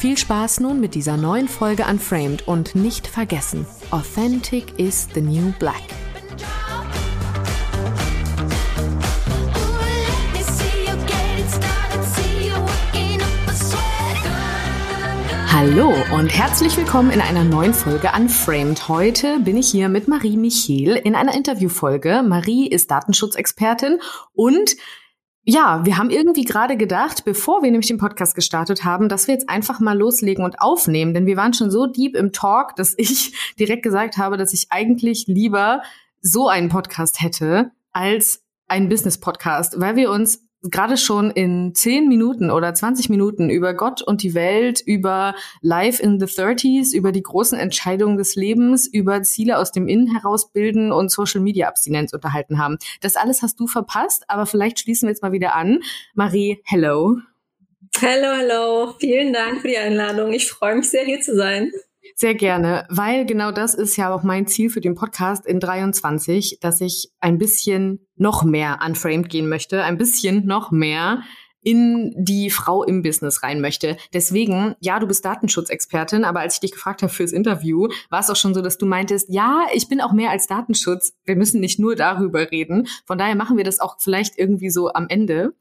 Viel Spaß nun mit dieser neuen Folge Unframed und nicht vergessen, Authentic is the new black. Hallo und herzlich willkommen in einer neuen Folge Unframed. Heute bin ich hier mit Marie Michel in einer Interviewfolge. Marie ist Datenschutzexpertin und ja, wir haben irgendwie gerade gedacht, bevor wir nämlich den Podcast gestartet haben, dass wir jetzt einfach mal loslegen und aufnehmen, denn wir waren schon so deep im Talk, dass ich direkt gesagt habe, dass ich eigentlich lieber so einen Podcast hätte als einen Business-Podcast, weil wir uns gerade schon in 10 Minuten oder 20 Minuten über Gott und die Welt, über Life in the 30s, über die großen Entscheidungen des Lebens, über Ziele aus dem Innen heraus bilden und Social Media Abstinenz unterhalten haben. Das alles hast du verpasst, aber vielleicht schließen wir jetzt mal wieder an. Marie, hello. Hello, hello. Vielen Dank für die Einladung. Ich freue mich sehr, hier zu sein. Sehr gerne, weil genau das ist ja auch mein Ziel für den Podcast in 23, dass ich ein bisschen noch mehr unframed gehen möchte, ein bisschen noch mehr in die Frau im Business rein möchte. Deswegen, ja, du bist Datenschutzexpertin, aber als ich dich gefragt habe fürs Interview, war es auch schon so, dass du meintest, ja, ich bin auch mehr als Datenschutz. Wir müssen nicht nur darüber reden. Von daher machen wir das auch vielleicht irgendwie so am Ende.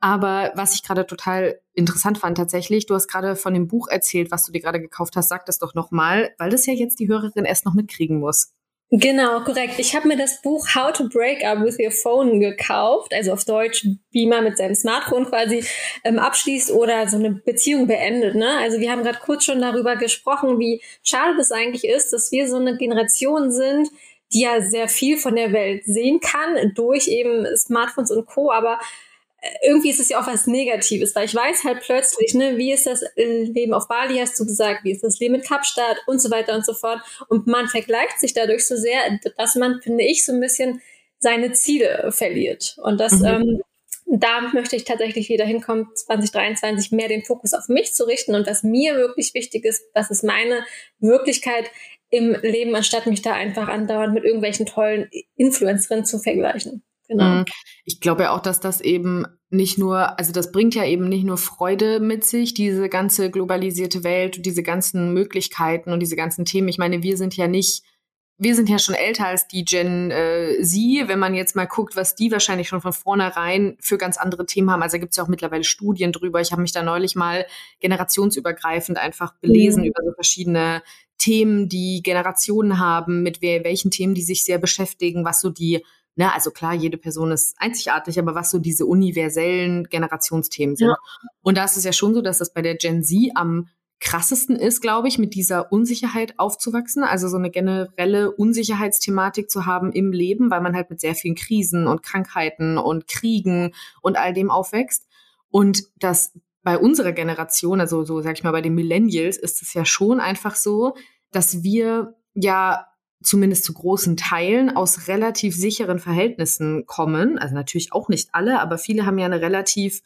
Aber was ich gerade total interessant fand tatsächlich, du hast gerade von dem Buch erzählt, was du dir gerade gekauft hast. Sag das doch nochmal, weil das ja jetzt die Hörerin erst noch mitkriegen muss. Genau, korrekt. Ich habe mir das Buch How to Break Up with Your Phone gekauft, also auf Deutsch, wie man mit seinem Smartphone quasi ähm, abschließt oder so eine Beziehung beendet. Ne? Also wir haben gerade kurz schon darüber gesprochen, wie schade das eigentlich ist, dass wir so eine Generation sind, die ja sehr viel von der Welt sehen kann durch eben Smartphones und Co. Aber irgendwie ist es ja auch was Negatives, weil ich weiß halt plötzlich, ne, wie ist das Leben auf Bali, hast du gesagt, wie ist das Leben in Kapstadt und so weiter und so fort. Und man vergleicht sich dadurch so sehr, dass man, finde ich, so ein bisschen seine Ziele verliert. Und das, mhm. ähm, da möchte ich tatsächlich wieder hinkommen, 2023 mehr den Fokus auf mich zu richten und was mir wirklich wichtig ist, was ist meine Wirklichkeit im Leben, anstatt mich da einfach andauernd mit irgendwelchen tollen Influencerinnen zu vergleichen. Genau. Mhm. Ich glaube ja auch, dass das eben nicht nur, also das bringt ja eben nicht nur Freude mit sich, diese ganze globalisierte Welt, diese ganzen Möglichkeiten und diese ganzen Themen. Ich meine, wir sind ja nicht, wir sind ja schon älter als die Gen äh, Sie, wenn man jetzt mal guckt, was die wahrscheinlich schon von vornherein für ganz andere Themen haben. Also da gibt es ja auch mittlerweile Studien drüber. Ich habe mich da neulich mal generationsübergreifend einfach belesen mhm. über so verschiedene Themen, die Generationen haben, mit welchen Themen die sich sehr beschäftigen, was so die Ne, also klar, jede Person ist einzigartig, aber was so diese universellen Generationsthemen sind. Ja. Und da ist es ja schon so, dass das bei der Gen Z am krassesten ist, glaube ich, mit dieser Unsicherheit aufzuwachsen, also so eine generelle Unsicherheitsthematik zu haben im Leben, weil man halt mit sehr vielen Krisen und Krankheiten und Kriegen und all dem aufwächst. Und das bei unserer Generation, also so sag ich mal bei den Millennials, ist es ja schon einfach so, dass wir ja zumindest zu großen Teilen aus relativ sicheren Verhältnissen kommen. Also natürlich auch nicht alle, aber viele haben ja eine relativ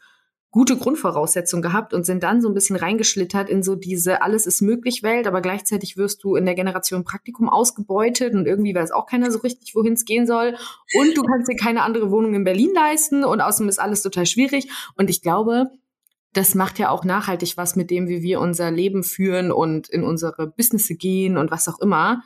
gute Grundvoraussetzung gehabt und sind dann so ein bisschen reingeschlittert in so diese alles ist möglich Welt, aber gleichzeitig wirst du in der Generation Praktikum ausgebeutet und irgendwie weiß auch keiner so richtig, wohin es gehen soll und du kannst dir keine andere Wohnung in Berlin leisten und außerdem ist alles total schwierig und ich glaube, das macht ja auch nachhaltig was mit dem, wie wir unser Leben führen und in unsere Businesse gehen und was auch immer.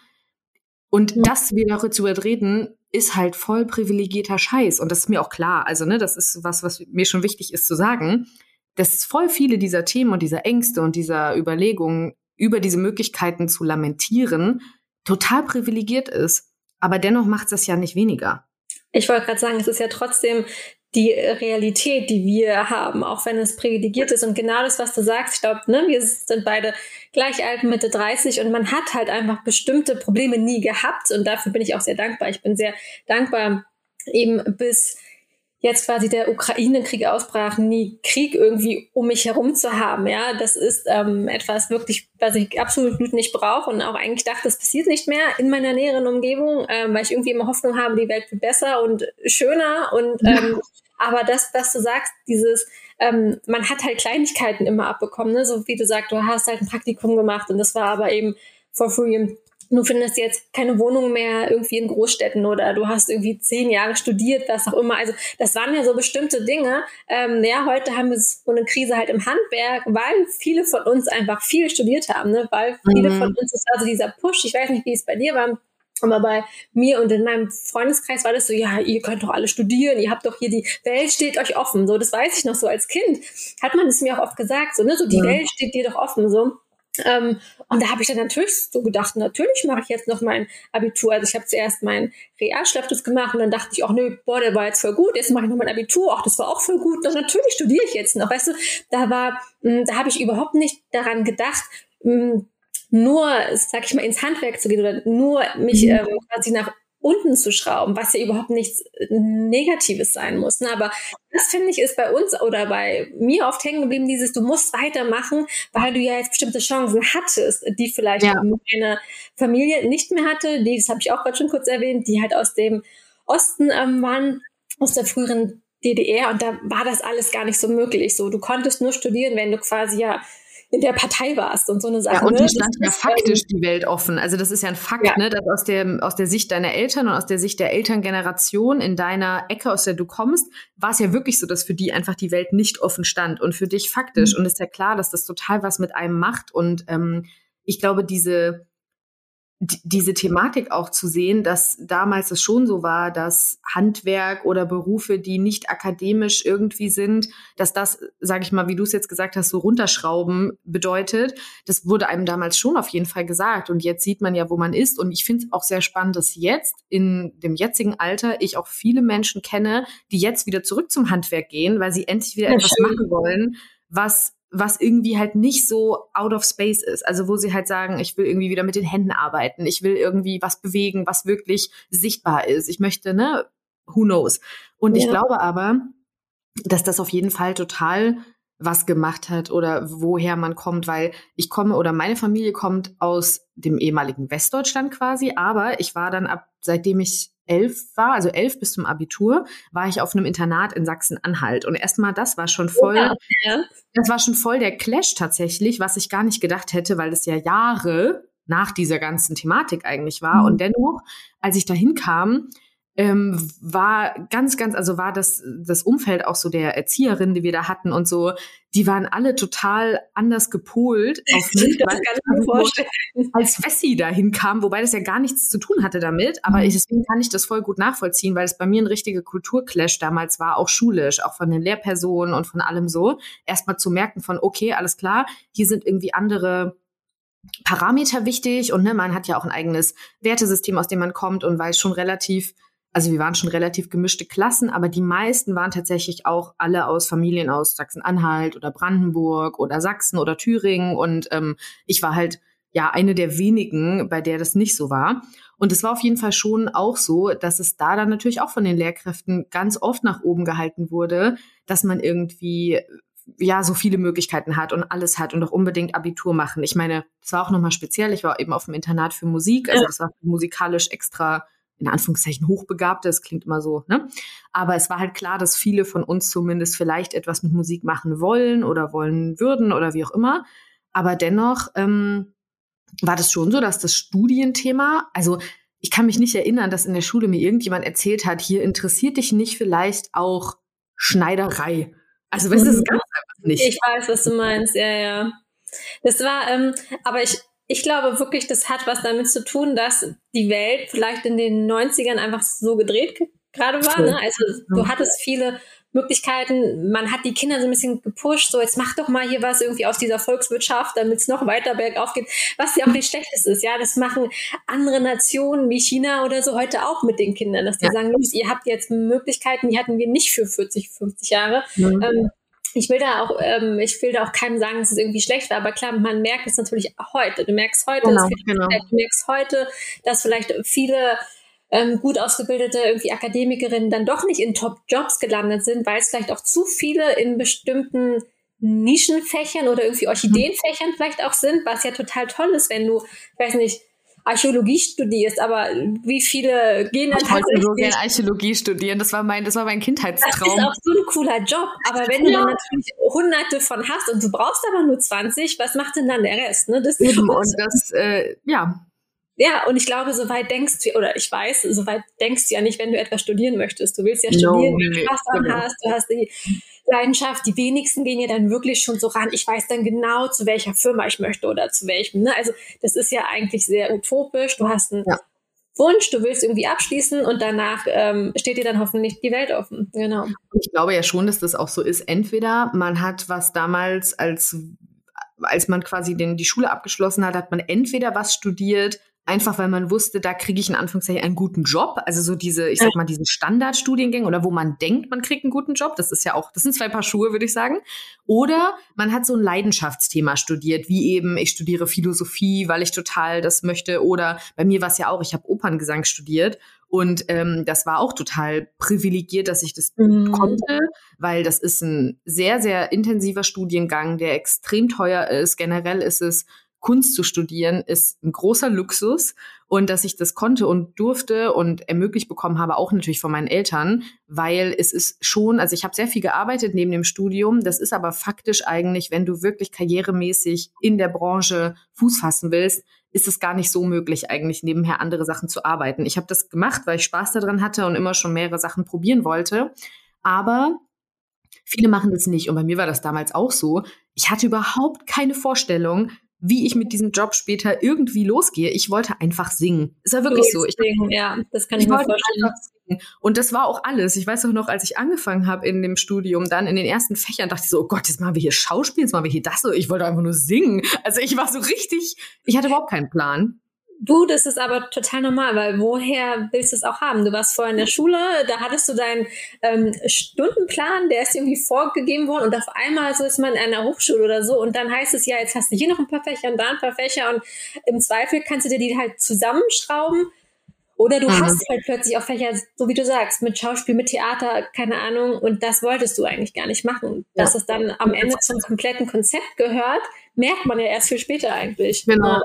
Und ja. das wieder zu reden, ist halt voll privilegierter Scheiß. Und das ist mir auch klar. Also, ne, das ist was, was mir schon wichtig ist zu sagen, dass voll viele dieser Themen und dieser Ängste und dieser Überlegungen über diese Möglichkeiten zu lamentieren total privilegiert ist. Aber dennoch macht das ja nicht weniger. Ich wollte gerade sagen, es ist ja trotzdem die Realität, die wir haben, auch wenn es privilegiert ist. Und genau das, was du sagst, ich glaube, ne, wir sind beide gleich alt, Mitte 30 und man hat halt einfach bestimmte Probleme nie gehabt. Und dafür bin ich auch sehr dankbar. Ich bin sehr dankbar, eben bis jetzt quasi der Ukraine-Krieg ausbrach, nie Krieg irgendwie um mich herum zu haben. Ja, das ist ähm, etwas wirklich, was ich absolut nicht brauche und auch eigentlich dachte, das passiert nicht mehr in meiner näheren Umgebung, ähm, weil ich irgendwie immer Hoffnung habe, die Welt wird besser und schöner und ähm, aber das, was du sagst, dieses, ähm, man hat halt Kleinigkeiten immer abbekommen, ne? so wie du sagst, du hast halt ein Praktikum gemacht und das war aber eben for free du findest jetzt keine Wohnung mehr irgendwie in Großstädten oder du hast irgendwie zehn Jahre studiert, was auch immer. Also das waren ja so bestimmte Dinge. Ähm, ja, heute haben wir so eine Krise halt im Handwerk, weil viele von uns einfach viel studiert haben, ne? weil viele mhm. von uns ist also dieser Push, ich weiß nicht, wie es bei dir war, aber bei mir und in meinem Freundeskreis war das so, ja, ihr könnt doch alle studieren, ihr habt doch hier die Welt steht euch offen. So, das weiß ich noch so als Kind. Hat man es mir auch oft gesagt, so, ne, so die ja. Welt steht dir doch offen, so. Ähm, und da habe ich dann natürlich so gedacht, natürlich mache ich jetzt noch mein Abitur. Also ich habe zuerst meinen Realschulabschluss gemacht und dann dachte ich, ach nö, boah, der war jetzt voll gut, jetzt mache ich noch mein Abitur, ach, das war auch voll gut. Und natürlich studiere ich jetzt noch. Weißt du, da war, mh, hm, da habe ich überhaupt nicht daran gedacht, mh, hm, nur, sag ich mal, ins Handwerk zu gehen oder nur mich mhm. ähm, quasi nach unten zu schrauben, was ja überhaupt nichts äh, Negatives sein muss. Ne? Aber das finde ich ist bei uns oder bei mir oft hängen geblieben, dieses, du musst weitermachen, weil du ja jetzt bestimmte Chancen hattest, die vielleicht ja. meine Familie nicht mehr hatte, die, das habe ich auch gerade schon kurz erwähnt, die halt aus dem Osten ähm, waren, aus der früheren DDR und da war das alles gar nicht so möglich. So, du konntest nur studieren, wenn du quasi ja in der Partei warst und so eine Sache. Ja, und ne? die stand ja faktisch die Welt offen. Also das ist ja ein Fakt, ja. ne, dass aus der, aus der Sicht deiner Eltern und aus der Sicht der Elterngeneration in deiner Ecke, aus der du kommst, war es ja wirklich so, dass für die einfach die Welt nicht offen stand und für dich faktisch. Mhm. Und es ist ja klar, dass das total was mit einem macht. Und ähm, ich glaube, diese diese Thematik auch zu sehen, dass damals es schon so war, dass Handwerk oder Berufe, die nicht akademisch irgendwie sind, dass das, sage ich mal, wie du es jetzt gesagt hast, so runterschrauben bedeutet. Das wurde einem damals schon auf jeden Fall gesagt. Und jetzt sieht man ja, wo man ist. Und ich finde es auch sehr spannend, dass jetzt in dem jetzigen Alter ich auch viele Menschen kenne, die jetzt wieder zurück zum Handwerk gehen, weil sie endlich wieder ja, etwas schön. machen wollen, was was irgendwie halt nicht so out of space ist. Also wo sie halt sagen, ich will irgendwie wieder mit den Händen arbeiten, ich will irgendwie was bewegen, was wirklich sichtbar ist. Ich möchte, ne, who knows. Und ja. ich glaube aber, dass das auf jeden Fall total was gemacht hat oder woher man kommt, weil ich komme oder meine Familie kommt aus dem ehemaligen Westdeutschland quasi, aber ich war dann ab, seitdem ich elf war, also elf bis zum Abitur, war ich auf einem Internat in Sachsen-Anhalt. Und erstmal, das war schon voll, ja. das war schon voll der Clash tatsächlich, was ich gar nicht gedacht hätte, weil das ja Jahre nach dieser ganzen Thematik eigentlich war. Mhm. Und dennoch, als ich da hinkam, ähm, war ganz, ganz, also war das, das Umfeld auch so der Erzieherin, die wir da hatten und so, die waren alle total anders gepolt auf mich, das kann ich vorstellen. als Wessi da hinkam, wobei das ja gar nichts zu tun hatte damit, aber ich, deswegen kann ich das voll gut nachvollziehen, weil es bei mir ein richtiger Kulturclash damals war, auch schulisch, auch von den Lehrpersonen und von allem so, erstmal zu merken von, okay, alles klar, hier sind irgendwie andere Parameter wichtig und ne, man hat ja auch ein eigenes Wertesystem, aus dem man kommt und weiß schon relativ also wir waren schon relativ gemischte Klassen, aber die meisten waren tatsächlich auch alle aus Familien aus Sachsen-Anhalt oder Brandenburg oder Sachsen oder Thüringen. Und ähm, ich war halt ja eine der wenigen, bei der das nicht so war. Und es war auf jeden Fall schon auch so, dass es da dann natürlich auch von den Lehrkräften ganz oft nach oben gehalten wurde, dass man irgendwie ja so viele Möglichkeiten hat und alles hat und auch unbedingt Abitur machen. Ich meine, das war auch nochmal speziell. Ich war eben auf dem Internat für Musik, also das war musikalisch extra in Anführungszeichen hochbegabte, das klingt immer so, ne? Aber es war halt klar, dass viele von uns zumindest vielleicht etwas mit Musik machen wollen oder wollen würden oder wie auch immer. Aber dennoch ähm, war das schon so, dass das Studienthema, also ich kann mich nicht erinnern, dass in der Schule mir irgendjemand erzählt hat, hier interessiert dich nicht vielleicht auch Schneiderei. Also weißt du, das ist ganz einfach nicht. Ich weiß, was du meinst, ja, ja. Das war, ähm, aber ich, ich glaube wirklich, das hat was damit zu tun, dass die Welt vielleicht in den 90ern einfach so gedreht gerade war. Ne? Also du hattest viele Möglichkeiten, man hat die Kinder so ein bisschen gepusht, so jetzt mach doch mal hier was irgendwie aus dieser Volkswirtschaft, damit es noch weiter bergauf geht, was ja auch nicht schlechtes ist, ja, das machen andere Nationen wie China oder so heute auch mit den Kindern, dass die ja. sagen, ihr habt jetzt Möglichkeiten, die hatten wir nicht für 40, 50 Jahre. Mhm. Ähm, ich will da auch, ähm, ich will da auch keinem sagen, dass es irgendwie schlecht war, aber klar, man merkt es natürlich heute. Du merkst heute, genau, genau. du merkst heute, dass vielleicht viele ähm, gut ausgebildete irgendwie Akademikerinnen dann doch nicht in Top-Jobs gelandet sind, weil es vielleicht auch zu viele in bestimmten Nischenfächern oder irgendwie Orchideenfächern vielleicht auch sind, was ja total toll ist, wenn du, ich weiß nicht, Archäologie studierst, aber wie viele gehen dann ich tatsächlich... Ich wollte so gerne Archäologie studieren, das war mein, das war mein Kindheitstraum. Das ist auch so ein cooler Job, aber wenn ja. du dann natürlich hunderte von hast und du brauchst aber nur 20, was macht denn dann der Rest? Ne? Das Eben, und das, äh, ja, ja, und ich glaube, soweit denkst du, oder ich weiß, soweit denkst du ja nicht, wenn du etwas studieren möchtest. Du willst ja studieren, no, du Spaß dran genau. hast, du hast die Leidenschaft. Die wenigsten gehen ja dann wirklich schon so ran, ich weiß dann genau, zu welcher Firma ich möchte oder zu welchem. Ne? Also das ist ja eigentlich sehr utopisch. Du hast einen ja. Wunsch, du willst irgendwie abschließen und danach ähm, steht dir dann hoffentlich die Welt offen. Genau. Ich glaube ja schon, dass das auch so ist. Entweder man hat was damals als als man quasi den, die Schule abgeschlossen hat, hat man entweder was studiert, einfach weil man wusste, da kriege ich in Anführungszeichen einen guten Job. Also so diese, ich sag mal, diese Standardstudiengänge oder wo man denkt, man kriegt einen guten Job. Das ist ja auch, das sind zwei Paar Schuhe, würde ich sagen. Oder man hat so ein Leidenschaftsthema studiert, wie eben, ich studiere Philosophie, weil ich total das möchte. Oder bei mir war es ja auch, ich habe Operngesang studiert. Und ähm, das war auch total privilegiert, dass ich das mhm. konnte, weil das ist ein sehr, sehr intensiver Studiengang, der extrem teuer ist. Generell ist es Kunst zu studieren ist ein großer Luxus und dass ich das konnte und durfte und ermöglicht bekommen habe, auch natürlich von meinen Eltern, weil es ist schon, also ich habe sehr viel gearbeitet neben dem Studium, das ist aber faktisch eigentlich, wenn du wirklich karrieremäßig in der Branche Fuß fassen willst, ist es gar nicht so möglich, eigentlich nebenher andere Sachen zu arbeiten. Ich habe das gemacht, weil ich Spaß daran hatte und immer schon mehrere Sachen probieren wollte. Aber viele machen das nicht. Und bei mir war das damals auch so. Ich hatte überhaupt keine Vorstellung, wie ich mit diesem Job später irgendwie losgehe. Ich wollte einfach singen. Ist ja wirklich so. Ich, singen, ja, das kann ich, ich mir vorstellen. Und das war auch alles. Ich weiß auch noch, als ich angefangen habe in dem Studium, dann in den ersten Fächern, dachte ich so, oh Gott, jetzt machen wir hier Schauspiel, jetzt machen wir hier das. So. Ich wollte einfach nur singen. Also ich war so richtig, ich hatte überhaupt keinen Plan. Du, das ist aber total normal, weil woher willst du es auch haben? Du warst vorher in der Schule, da hattest du deinen ähm, Stundenplan, der ist irgendwie vorgegeben worden und auf einmal so ist man in einer Hochschule oder so und dann heißt es ja, jetzt hast du hier noch ein paar Fächer und da ein paar Fächer und im Zweifel kannst du dir die halt zusammenschrauben oder du mhm. hast halt plötzlich auch Fächer, so wie du sagst, mit Schauspiel, mit Theater, keine Ahnung und das wolltest du eigentlich gar nicht machen. Dass ja. es dann am Ende zum kompletten Konzept gehört, merkt man ja erst viel später eigentlich. Genau.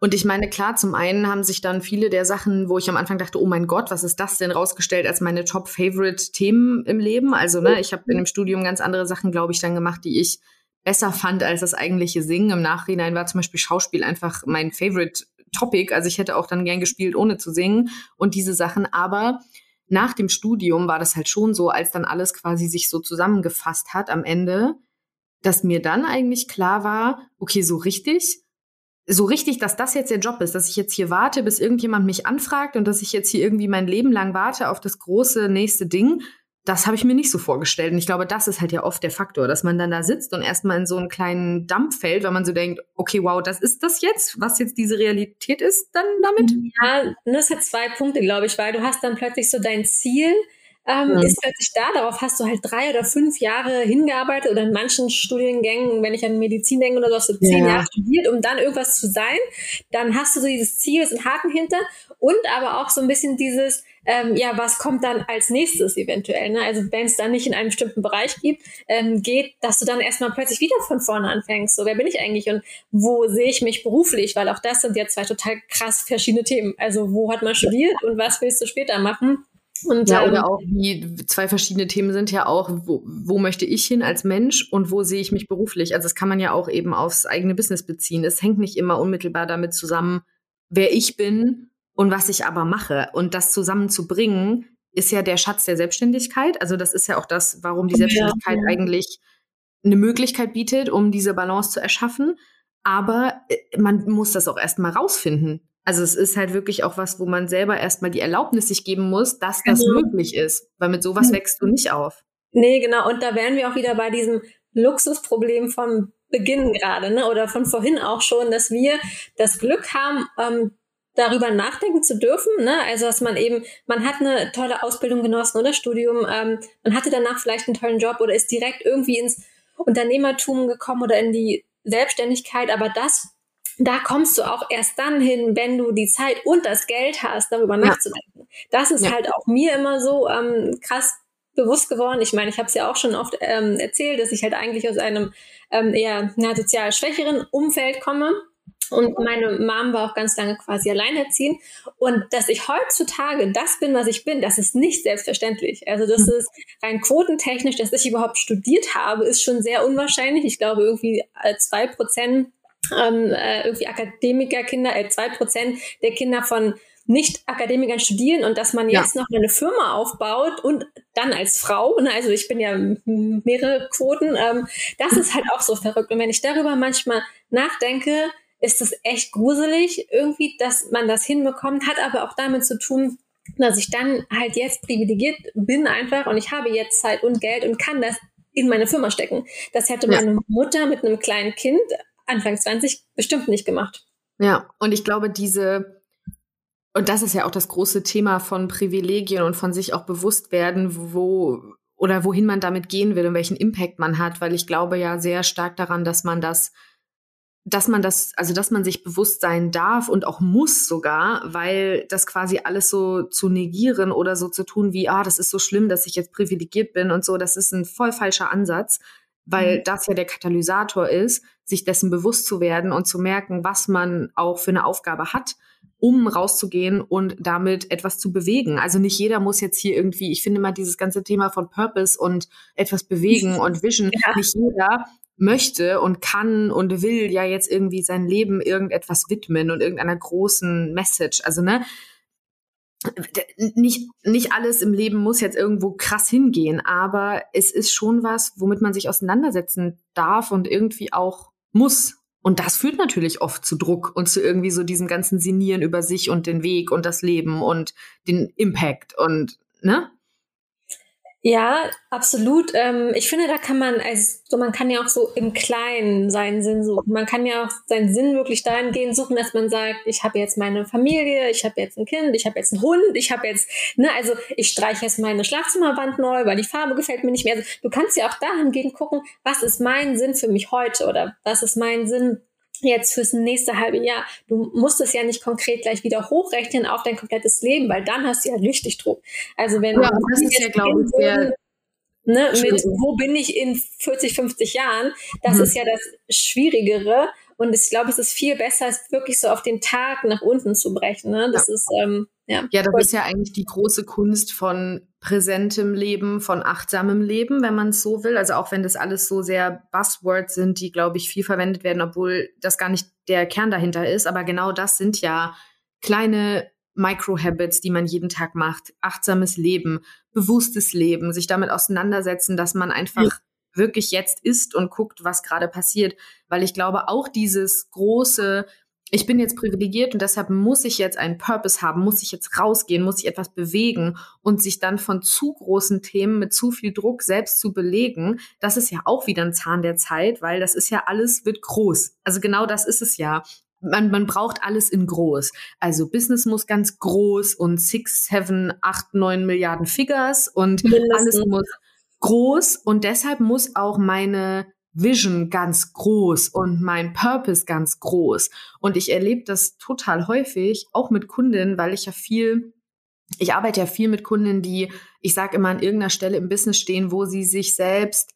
Und ich meine, klar, zum einen haben sich dann viele der Sachen, wo ich am Anfang dachte, oh mein Gott, was ist das denn, rausgestellt als meine Top-Favorite-Themen im Leben. Also, ne, ich habe in dem Studium ganz andere Sachen, glaube ich, dann gemacht, die ich besser fand als das eigentliche Singen. Im Nachhinein war zum Beispiel Schauspiel einfach mein Favorite Topic. Also ich hätte auch dann gern gespielt, ohne zu singen und diese Sachen. Aber nach dem Studium war das halt schon so, als dann alles quasi sich so zusammengefasst hat am Ende, dass mir dann eigentlich klar war, okay, so richtig so richtig, dass das jetzt der Job ist, dass ich jetzt hier warte, bis irgendjemand mich anfragt und dass ich jetzt hier irgendwie mein Leben lang warte auf das große nächste Ding, das habe ich mir nicht so vorgestellt. Und ich glaube, das ist halt ja oft der Faktor, dass man dann da sitzt und erstmal in so einen kleinen Dampf fällt, weil man so denkt, okay, wow, das ist das jetzt, was jetzt diese Realität ist dann damit? Ja, das hat zwei Punkte, glaube ich, weil du hast dann plötzlich so dein Ziel, ähm, mhm. ist plötzlich da. Darauf hast du halt drei oder fünf Jahre hingearbeitet oder in manchen Studiengängen, wenn ich an Medizin denke oder so, hast du zehn ja. Jahre studiert, um dann irgendwas zu sein. Dann hast du so dieses Ziel, ist ein Haken hinter und aber auch so ein bisschen dieses, ähm, ja, was kommt dann als nächstes eventuell? Ne? Also wenn es dann nicht in einem bestimmten Bereich gibt, ähm, geht, dass du dann erstmal plötzlich wieder von vorne anfängst. So, wer bin ich eigentlich und wo sehe ich mich beruflich? Weil auch das sind ja zwei total krass verschiedene Themen. Also wo hat man studiert und was willst du später machen? Und, ja, oder ähm, auch wie zwei verschiedene Themen sind ja auch, wo, wo möchte ich hin als Mensch und wo sehe ich mich beruflich? Also das kann man ja auch eben aufs eigene Business beziehen. Es hängt nicht immer unmittelbar damit zusammen, wer ich bin und was ich aber mache. Und das zusammenzubringen, ist ja der Schatz der Selbstständigkeit. Also das ist ja auch das, warum die Selbstständigkeit ja, ja. eigentlich eine Möglichkeit bietet, um diese Balance zu erschaffen. Aber äh, man muss das auch erstmal rausfinden. Also es ist halt wirklich auch was, wo man selber erstmal die Erlaubnis sich geben muss, dass das genau. möglich ist. Weil mit sowas wächst du nicht auf. Nee, genau. Und da wären wir auch wieder bei diesem Luxusproblem vom Beginn gerade, ne? Oder von vorhin auch schon, dass wir das Glück haben, ähm, darüber nachdenken zu dürfen. Ne? Also dass man eben, man hat eine tolle Ausbildung genossen oder Studium, ähm, man hatte danach vielleicht einen tollen Job oder ist direkt irgendwie ins Unternehmertum gekommen oder in die Selbstständigkeit, aber das da kommst du auch erst dann hin, wenn du die Zeit und das Geld hast, darüber ja. nachzudenken. Das ist ja. halt auch mir immer so ähm, krass bewusst geworden. Ich meine, ich habe es ja auch schon oft ähm, erzählt, dass ich halt eigentlich aus einem ähm, eher na, sozial schwächeren Umfeld komme. Und meine Mom war auch ganz lange quasi alleinerziehend. Und dass ich heutzutage das bin, was ich bin, das ist nicht selbstverständlich. Also das hm. ist rein quotentechnisch, dass ich überhaupt studiert habe, ist schon sehr unwahrscheinlich. Ich glaube irgendwie äh, zwei Prozent ähm, äh, irgendwie Akademikerkinder, äh, zwei Prozent der Kinder von nicht-Akademikern studieren und dass man jetzt ja. noch eine Firma aufbaut und dann als Frau, ne, also ich bin ja mehrere Quoten, ähm, das ist halt auch so verrückt. Und wenn ich darüber manchmal nachdenke, ist es echt gruselig irgendwie, dass man das hinbekommt, hat aber auch damit zu tun, dass ich dann halt jetzt privilegiert bin einfach und ich habe jetzt Zeit und Geld und kann das in meine Firma stecken. Das hätte meine ja. Mutter mit einem kleinen Kind Anfang 20 bestimmt nicht gemacht. Ja, und ich glaube, diese, und das ist ja auch das große Thema von Privilegien und von sich auch bewusst werden, wo oder wohin man damit gehen will und welchen Impact man hat, weil ich glaube ja sehr stark daran, dass man das dass man das, also dass man sich bewusst sein darf und auch muss sogar, weil das quasi alles so zu negieren oder so zu tun wie, ah, das ist so schlimm, dass ich jetzt privilegiert bin und so, das ist ein voll falscher Ansatz, weil mhm. das ja der Katalysator ist, sich dessen bewusst zu werden und zu merken, was man auch für eine Aufgabe hat, um rauszugehen und damit etwas zu bewegen. Also nicht jeder muss jetzt hier irgendwie, ich finde mal dieses ganze Thema von Purpose und etwas bewegen und Vision, ja. nicht jeder möchte und kann und will ja jetzt irgendwie sein Leben irgendetwas widmen und irgendeiner großen Message. Also, ne? Nicht, nicht alles im Leben muss jetzt irgendwo krass hingehen, aber es ist schon was, womit man sich auseinandersetzen darf und irgendwie auch muss. Und das führt natürlich oft zu Druck und zu irgendwie so diesem ganzen Sinieren über sich und den Weg und das Leben und den Impact und, ne? Ja, absolut. Ähm, ich finde, da kann man, also man kann ja auch so im Kleinen seinen Sinn suchen. Man kann ja auch seinen Sinn wirklich dahingehend suchen, dass man sagt, ich habe jetzt meine Familie, ich habe jetzt ein Kind, ich habe jetzt einen Hund, ich habe jetzt, ne, also ich streiche jetzt meine Schlafzimmerwand neu, weil die Farbe gefällt mir nicht mehr. Also du kannst ja auch dahingehend gucken, was ist mein Sinn für mich heute oder was ist mein Sinn jetzt fürs nächste halbe Jahr. Du musst es ja nicht konkret gleich wieder hochrechnen auf dein komplettes Leben, weil dann hast du ja richtig Druck. Also wenn ja, das ist ja, glaube ich, der ne, mit wo bin ich in 40, 50 Jahren, das mhm. ist ja das Schwierigere. Und ich glaube, es ist viel besser, es wirklich so auf den Tag nach unten zu brechen. Ne? Das ja. ist ähm, ja, ja, das ist ja eigentlich die große Kunst von präsentem Leben, von achtsamem Leben, wenn man es so will. Also auch wenn das alles so sehr Buzzwords sind, die, glaube ich, viel verwendet werden, obwohl das gar nicht der Kern dahinter ist. Aber genau das sind ja kleine Micro-Habits, die man jeden Tag macht. Achtsames Leben, bewusstes Leben, sich damit auseinandersetzen, dass man einfach ja. wirklich jetzt ist und guckt, was gerade passiert. Weil ich glaube, auch dieses große ich bin jetzt privilegiert und deshalb muss ich jetzt einen Purpose haben, muss ich jetzt rausgehen, muss ich etwas bewegen und sich dann von zu großen Themen mit zu viel Druck selbst zu belegen, das ist ja auch wieder ein Zahn der Zeit, weil das ist ja alles wird groß. Also genau das ist es ja. Man, man braucht alles in groß. Also Business muss ganz groß und six, seven, acht, neun Milliarden Figures und Mindestens. alles muss groß und deshalb muss auch meine Vision ganz groß und mein Purpose ganz groß. Und ich erlebe das total häufig, auch mit Kundinnen, weil ich ja viel, ich arbeite ja viel mit Kundinnen, die, ich sage immer, an irgendeiner Stelle im Business stehen, wo sie sich selbst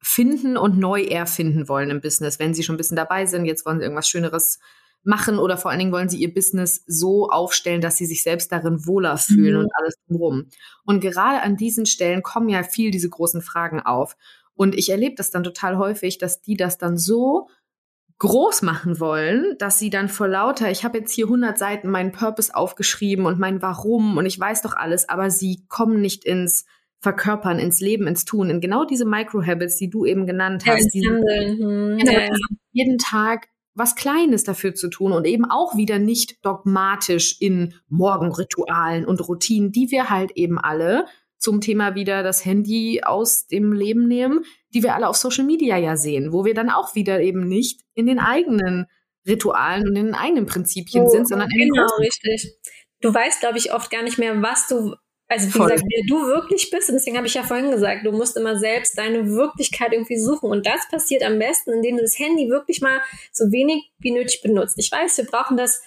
finden und neu erfinden wollen im Business. Wenn sie schon ein bisschen dabei sind, jetzt wollen sie irgendwas Schöneres machen oder vor allen Dingen wollen sie ihr Business so aufstellen, dass sie sich selbst darin wohler fühlen mhm. und alles drumherum. Und gerade an diesen Stellen kommen ja viel diese großen Fragen auf. Und ich erlebe das dann total häufig, dass die das dann so groß machen wollen, dass sie dann vor lauter, ich habe jetzt hier 100 Seiten meinen Purpose aufgeschrieben und mein Warum und ich weiß doch alles, aber sie kommen nicht ins Verkörpern, ins Leben, ins Tun, in genau diese Microhabits, die du eben genannt hast. Ja, hm, ja, ja. Jeden Tag was Kleines dafür zu tun und eben auch wieder nicht dogmatisch in Morgenritualen und Routinen, die wir halt eben alle zum Thema wieder das Handy aus dem Leben nehmen, die wir alle auf Social Media ja sehen, wo wir dann auch wieder eben nicht in den eigenen Ritualen und in den eigenen Prinzipien oh, sind, sondern genau richtig. Du weißt, glaube ich, oft gar nicht mehr, was du Also wie Voll. gesagt, wer du wirklich bist, und deswegen habe ich ja vorhin gesagt, du musst immer selbst deine Wirklichkeit irgendwie suchen. Und das passiert am besten, indem du das Handy wirklich mal so wenig wie nötig benutzt. Ich weiß, wir brauchen das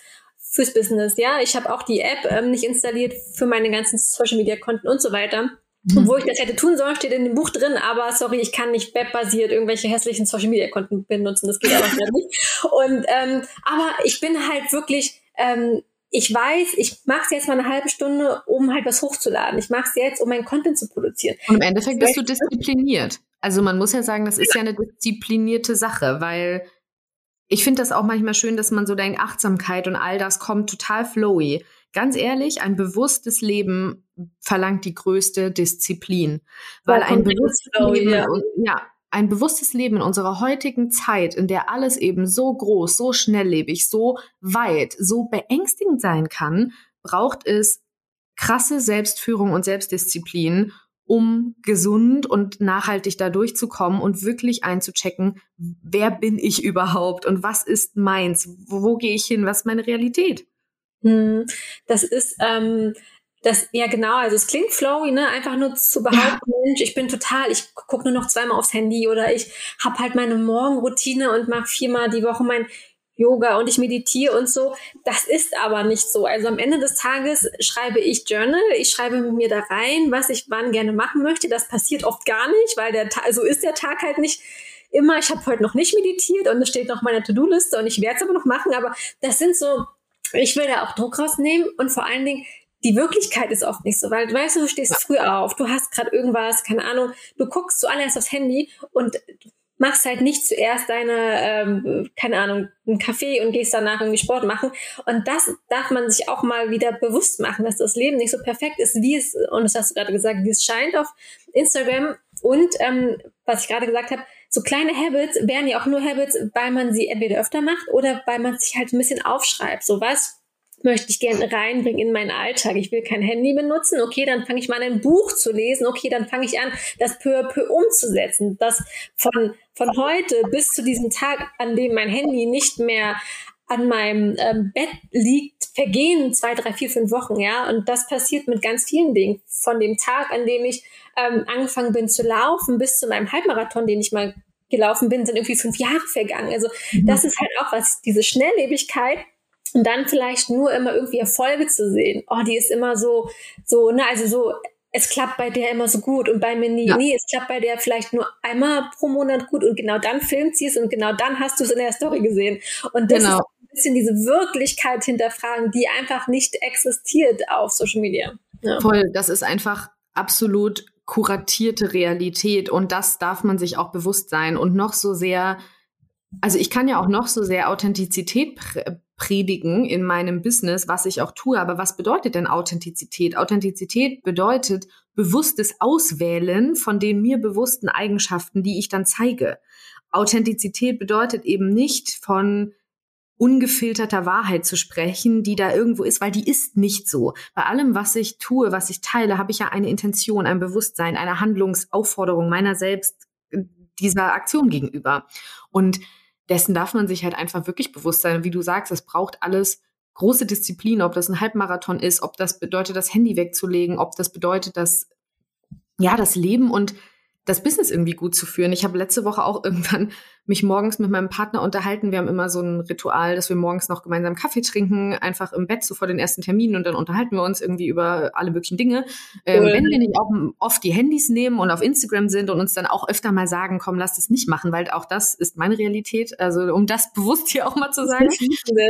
fürs Business, ja. Ich habe auch die App ähm, nicht installiert für meine ganzen Social Media Konten und so weiter. Mhm. Und wo ich das hätte tun sollen, steht in dem Buch drin, aber sorry, ich kann nicht webbasiert irgendwelche hässlichen Social Media Konten benutzen. Das geht einfach nicht. Und ähm, aber ich bin halt wirklich ähm, ich weiß, ich mache es jetzt mal eine halbe Stunde, um halt was hochzuladen. Ich mache es jetzt, um meinen Content zu produzieren. Und im Endeffekt bist du diszipliniert. Also man muss ja sagen, das ist ja eine disziplinierte Sache, weil ich finde das auch manchmal schön, dass man so denkt, Achtsamkeit und all das kommt total flowy. Ganz ehrlich, ein bewusstes Leben verlangt die größte Disziplin. Weil ein bewusstes Leben, ja. ja, ein bewusstes Leben in unserer heutigen Zeit, in der alles eben so groß, so schnelllebig, so weit, so beängstigend sein kann, braucht es krasse Selbstführung und Selbstdisziplin, um gesund und nachhaltig da durchzukommen und wirklich einzuchecken, wer bin ich überhaupt und was ist meins, wo, wo gehe ich hin, was ist meine Realität. Hm, das ist ähm, das, ja genau, also es klingt flowy, ne? Einfach nur zu behaupten, ja. Mensch, ich bin total, ich gucke nur noch zweimal aufs Handy oder ich habe halt meine Morgenroutine und mache viermal die Woche mein Yoga und ich meditiere und so. Das ist aber nicht so. Also am Ende des Tages schreibe ich Journal, ich schreibe mir da rein, was ich wann gerne machen möchte. Das passiert oft gar nicht, weil der Tag, so ist der Tag halt nicht immer. Ich habe heute noch nicht meditiert und es steht noch meine To-Do-Liste und ich werde es aber noch machen. Aber das sind so, ich will da auch Druck rausnehmen und vor allen Dingen die Wirklichkeit ist oft nicht so, weil du weißt, du stehst früh auf, du hast gerade irgendwas, keine Ahnung, du guckst zuallererst aufs Handy und machst halt nicht zuerst deine, ähm, keine Ahnung, einen Kaffee und gehst danach irgendwie Sport machen. Und das darf man sich auch mal wieder bewusst machen, dass das Leben nicht so perfekt ist, wie es, und das hast du gerade gesagt, wie es scheint auf Instagram. Und ähm, was ich gerade gesagt habe, so kleine Habits wären ja auch nur Habits, weil man sie entweder öfter macht oder weil man sich halt ein bisschen aufschreibt. So was möchte ich gerne reinbringen in meinen Alltag. Ich will kein Handy benutzen. Okay, dann fange ich mal an, ein Buch zu lesen. Okay, dann fange ich an, das peu à peu umzusetzen. Das von, von heute bis zu diesem Tag, an dem mein Handy nicht mehr an meinem ähm, Bett liegt, vergehen zwei, drei, vier, fünf Wochen, ja. Und das passiert mit ganz vielen Dingen. Von dem Tag, an dem ich ähm, angefangen bin zu laufen, bis zu meinem Halbmarathon, den ich mal gelaufen bin, sind irgendwie fünf Jahre vergangen. Also mhm. das ist halt auch was, diese Schnelllebigkeit und dann vielleicht nur immer irgendwie Erfolge zu sehen. Oh, die ist immer so, so, ne, also so, es klappt bei der immer so gut und bei mir nie. Ja. Nee, es klappt bei der vielleicht nur einmal pro Monat gut und genau dann filmt sie es und genau dann hast du es in der Story gesehen. Und das genau. ist ein bisschen diese Wirklichkeit hinterfragen, die einfach nicht existiert auf Social Media. Ja. Voll, das ist einfach absolut kuratierte Realität und das darf man sich auch bewusst sein und noch so sehr also ich kann ja auch noch so sehr Authentizität predigen in meinem Business, was ich auch tue. Aber was bedeutet denn Authentizität? Authentizität bedeutet bewusstes Auswählen von den mir bewussten Eigenschaften, die ich dann zeige. Authentizität bedeutet eben nicht von ungefilterter Wahrheit zu sprechen, die da irgendwo ist, weil die ist nicht so. Bei allem, was ich tue, was ich teile, habe ich ja eine Intention, ein Bewusstsein, eine Handlungsaufforderung meiner selbst äh, dieser Aktion gegenüber. Und dessen darf man sich halt einfach wirklich bewusst sein. Wie du sagst, es braucht alles große Disziplin, ob das ein Halbmarathon ist, ob das bedeutet, das Handy wegzulegen, ob das bedeutet, dass ja, das Leben und das Business irgendwie gut zu führen. Ich habe letzte Woche auch irgendwann mich morgens mit meinem Partner unterhalten. Wir haben immer so ein Ritual, dass wir morgens noch gemeinsam Kaffee trinken, einfach im Bett so vor den ersten Terminen und dann unterhalten wir uns irgendwie über alle möglichen Dinge. Ähm, wenn wir nicht auch oft die Handys nehmen und auf Instagram sind und uns dann auch öfter mal sagen, komm, lass das nicht machen, weil auch das ist meine Realität. Also um das bewusst hier auch mal zu sagen.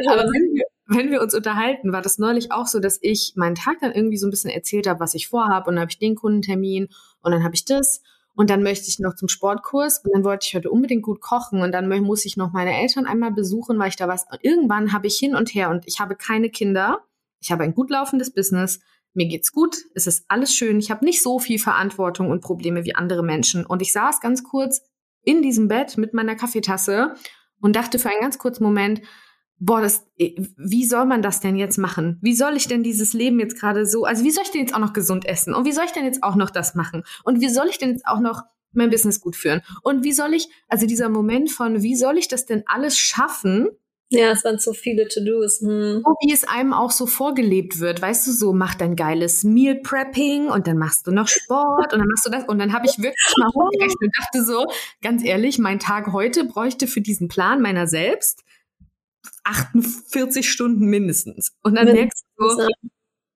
Aber wenn wir, wenn wir uns unterhalten, war das neulich auch so, dass ich meinen Tag dann irgendwie so ein bisschen erzählt habe, was ich vorhabe und dann habe ich den Kundentermin und dann habe ich das und dann möchte ich noch zum Sportkurs und dann wollte ich heute unbedingt gut kochen und dann muss ich noch meine Eltern einmal besuchen, weil ich da was. Und irgendwann habe ich hin und her und ich habe keine Kinder. Ich habe ein gut laufendes Business. Mir geht's gut. Es ist alles schön. Ich habe nicht so viel Verantwortung und Probleme wie andere Menschen. Und ich saß ganz kurz in diesem Bett mit meiner Kaffeetasse und dachte für einen ganz kurzen Moment, boah, das, äh, wie soll man das denn jetzt machen? Wie soll ich denn dieses Leben jetzt gerade so, also wie soll ich denn jetzt auch noch gesund essen? Und wie soll ich denn jetzt auch noch das machen? Und wie soll ich denn jetzt auch noch mein Business gut führen? Und wie soll ich, also dieser Moment von, wie soll ich das denn alles schaffen, Ja, es waren zu viele To-Dos. Hm. So wie es einem auch so vorgelebt wird, weißt du, so mach dein geiles Meal Prepping und dann machst du noch Sport und dann machst du das und dann habe ich wirklich mal hochgerechnet und dachte so, ganz ehrlich, mein Tag heute bräuchte für diesen Plan meiner selbst 48 Stunden mindestens. Und dann merkst du so,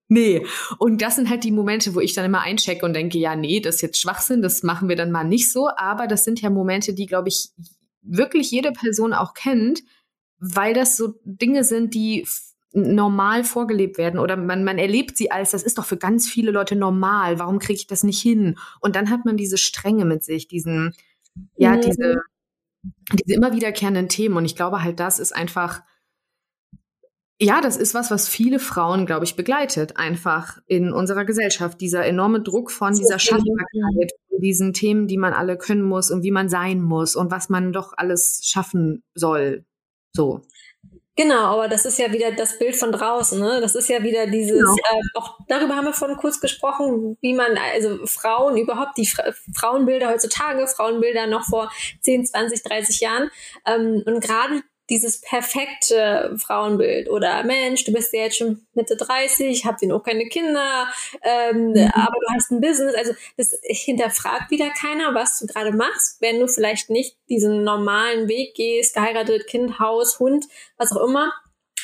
nee. Und das sind halt die Momente, wo ich dann immer einchecke und denke, ja, nee, das ist jetzt Schwachsinn, das machen wir dann mal nicht so. Aber das sind ja Momente, die, glaube ich, wirklich jede Person auch kennt, weil das so Dinge sind, die normal vorgelebt werden oder man, man erlebt sie als, das ist doch für ganz viele Leute normal, warum kriege ich das nicht hin? Und dann hat man diese Strenge mit sich, diesen, ja, mhm. diese, diese immer wiederkehrenden Themen. Und ich glaube halt, das ist einfach, ja, das ist was, was viele Frauen, glaube ich, begleitet, einfach in unserer Gesellschaft. Dieser enorme Druck von so dieser Schaffbarkeit, von diesen Themen, die man alle können muss und wie man sein muss und was man doch alles schaffen soll. So. Genau, aber das ist ja wieder das Bild von draußen, ne? Das ist ja wieder dieses, genau. äh, auch darüber haben wir vorhin kurz gesprochen, wie man, also Frauen überhaupt, die Fra Frauenbilder heutzutage, Frauenbilder noch vor 10, 20, 30 Jahren. Ähm, und gerade dieses perfekte Frauenbild oder Mensch, du bist ja jetzt schon Mitte 30, habt ihr noch keine Kinder, ähm, mhm. aber du hast ein Business. Also das hinterfragt wieder keiner, was du gerade machst, wenn du vielleicht nicht diesen normalen Weg gehst, geheiratet, Kind, Haus, Hund, was auch immer.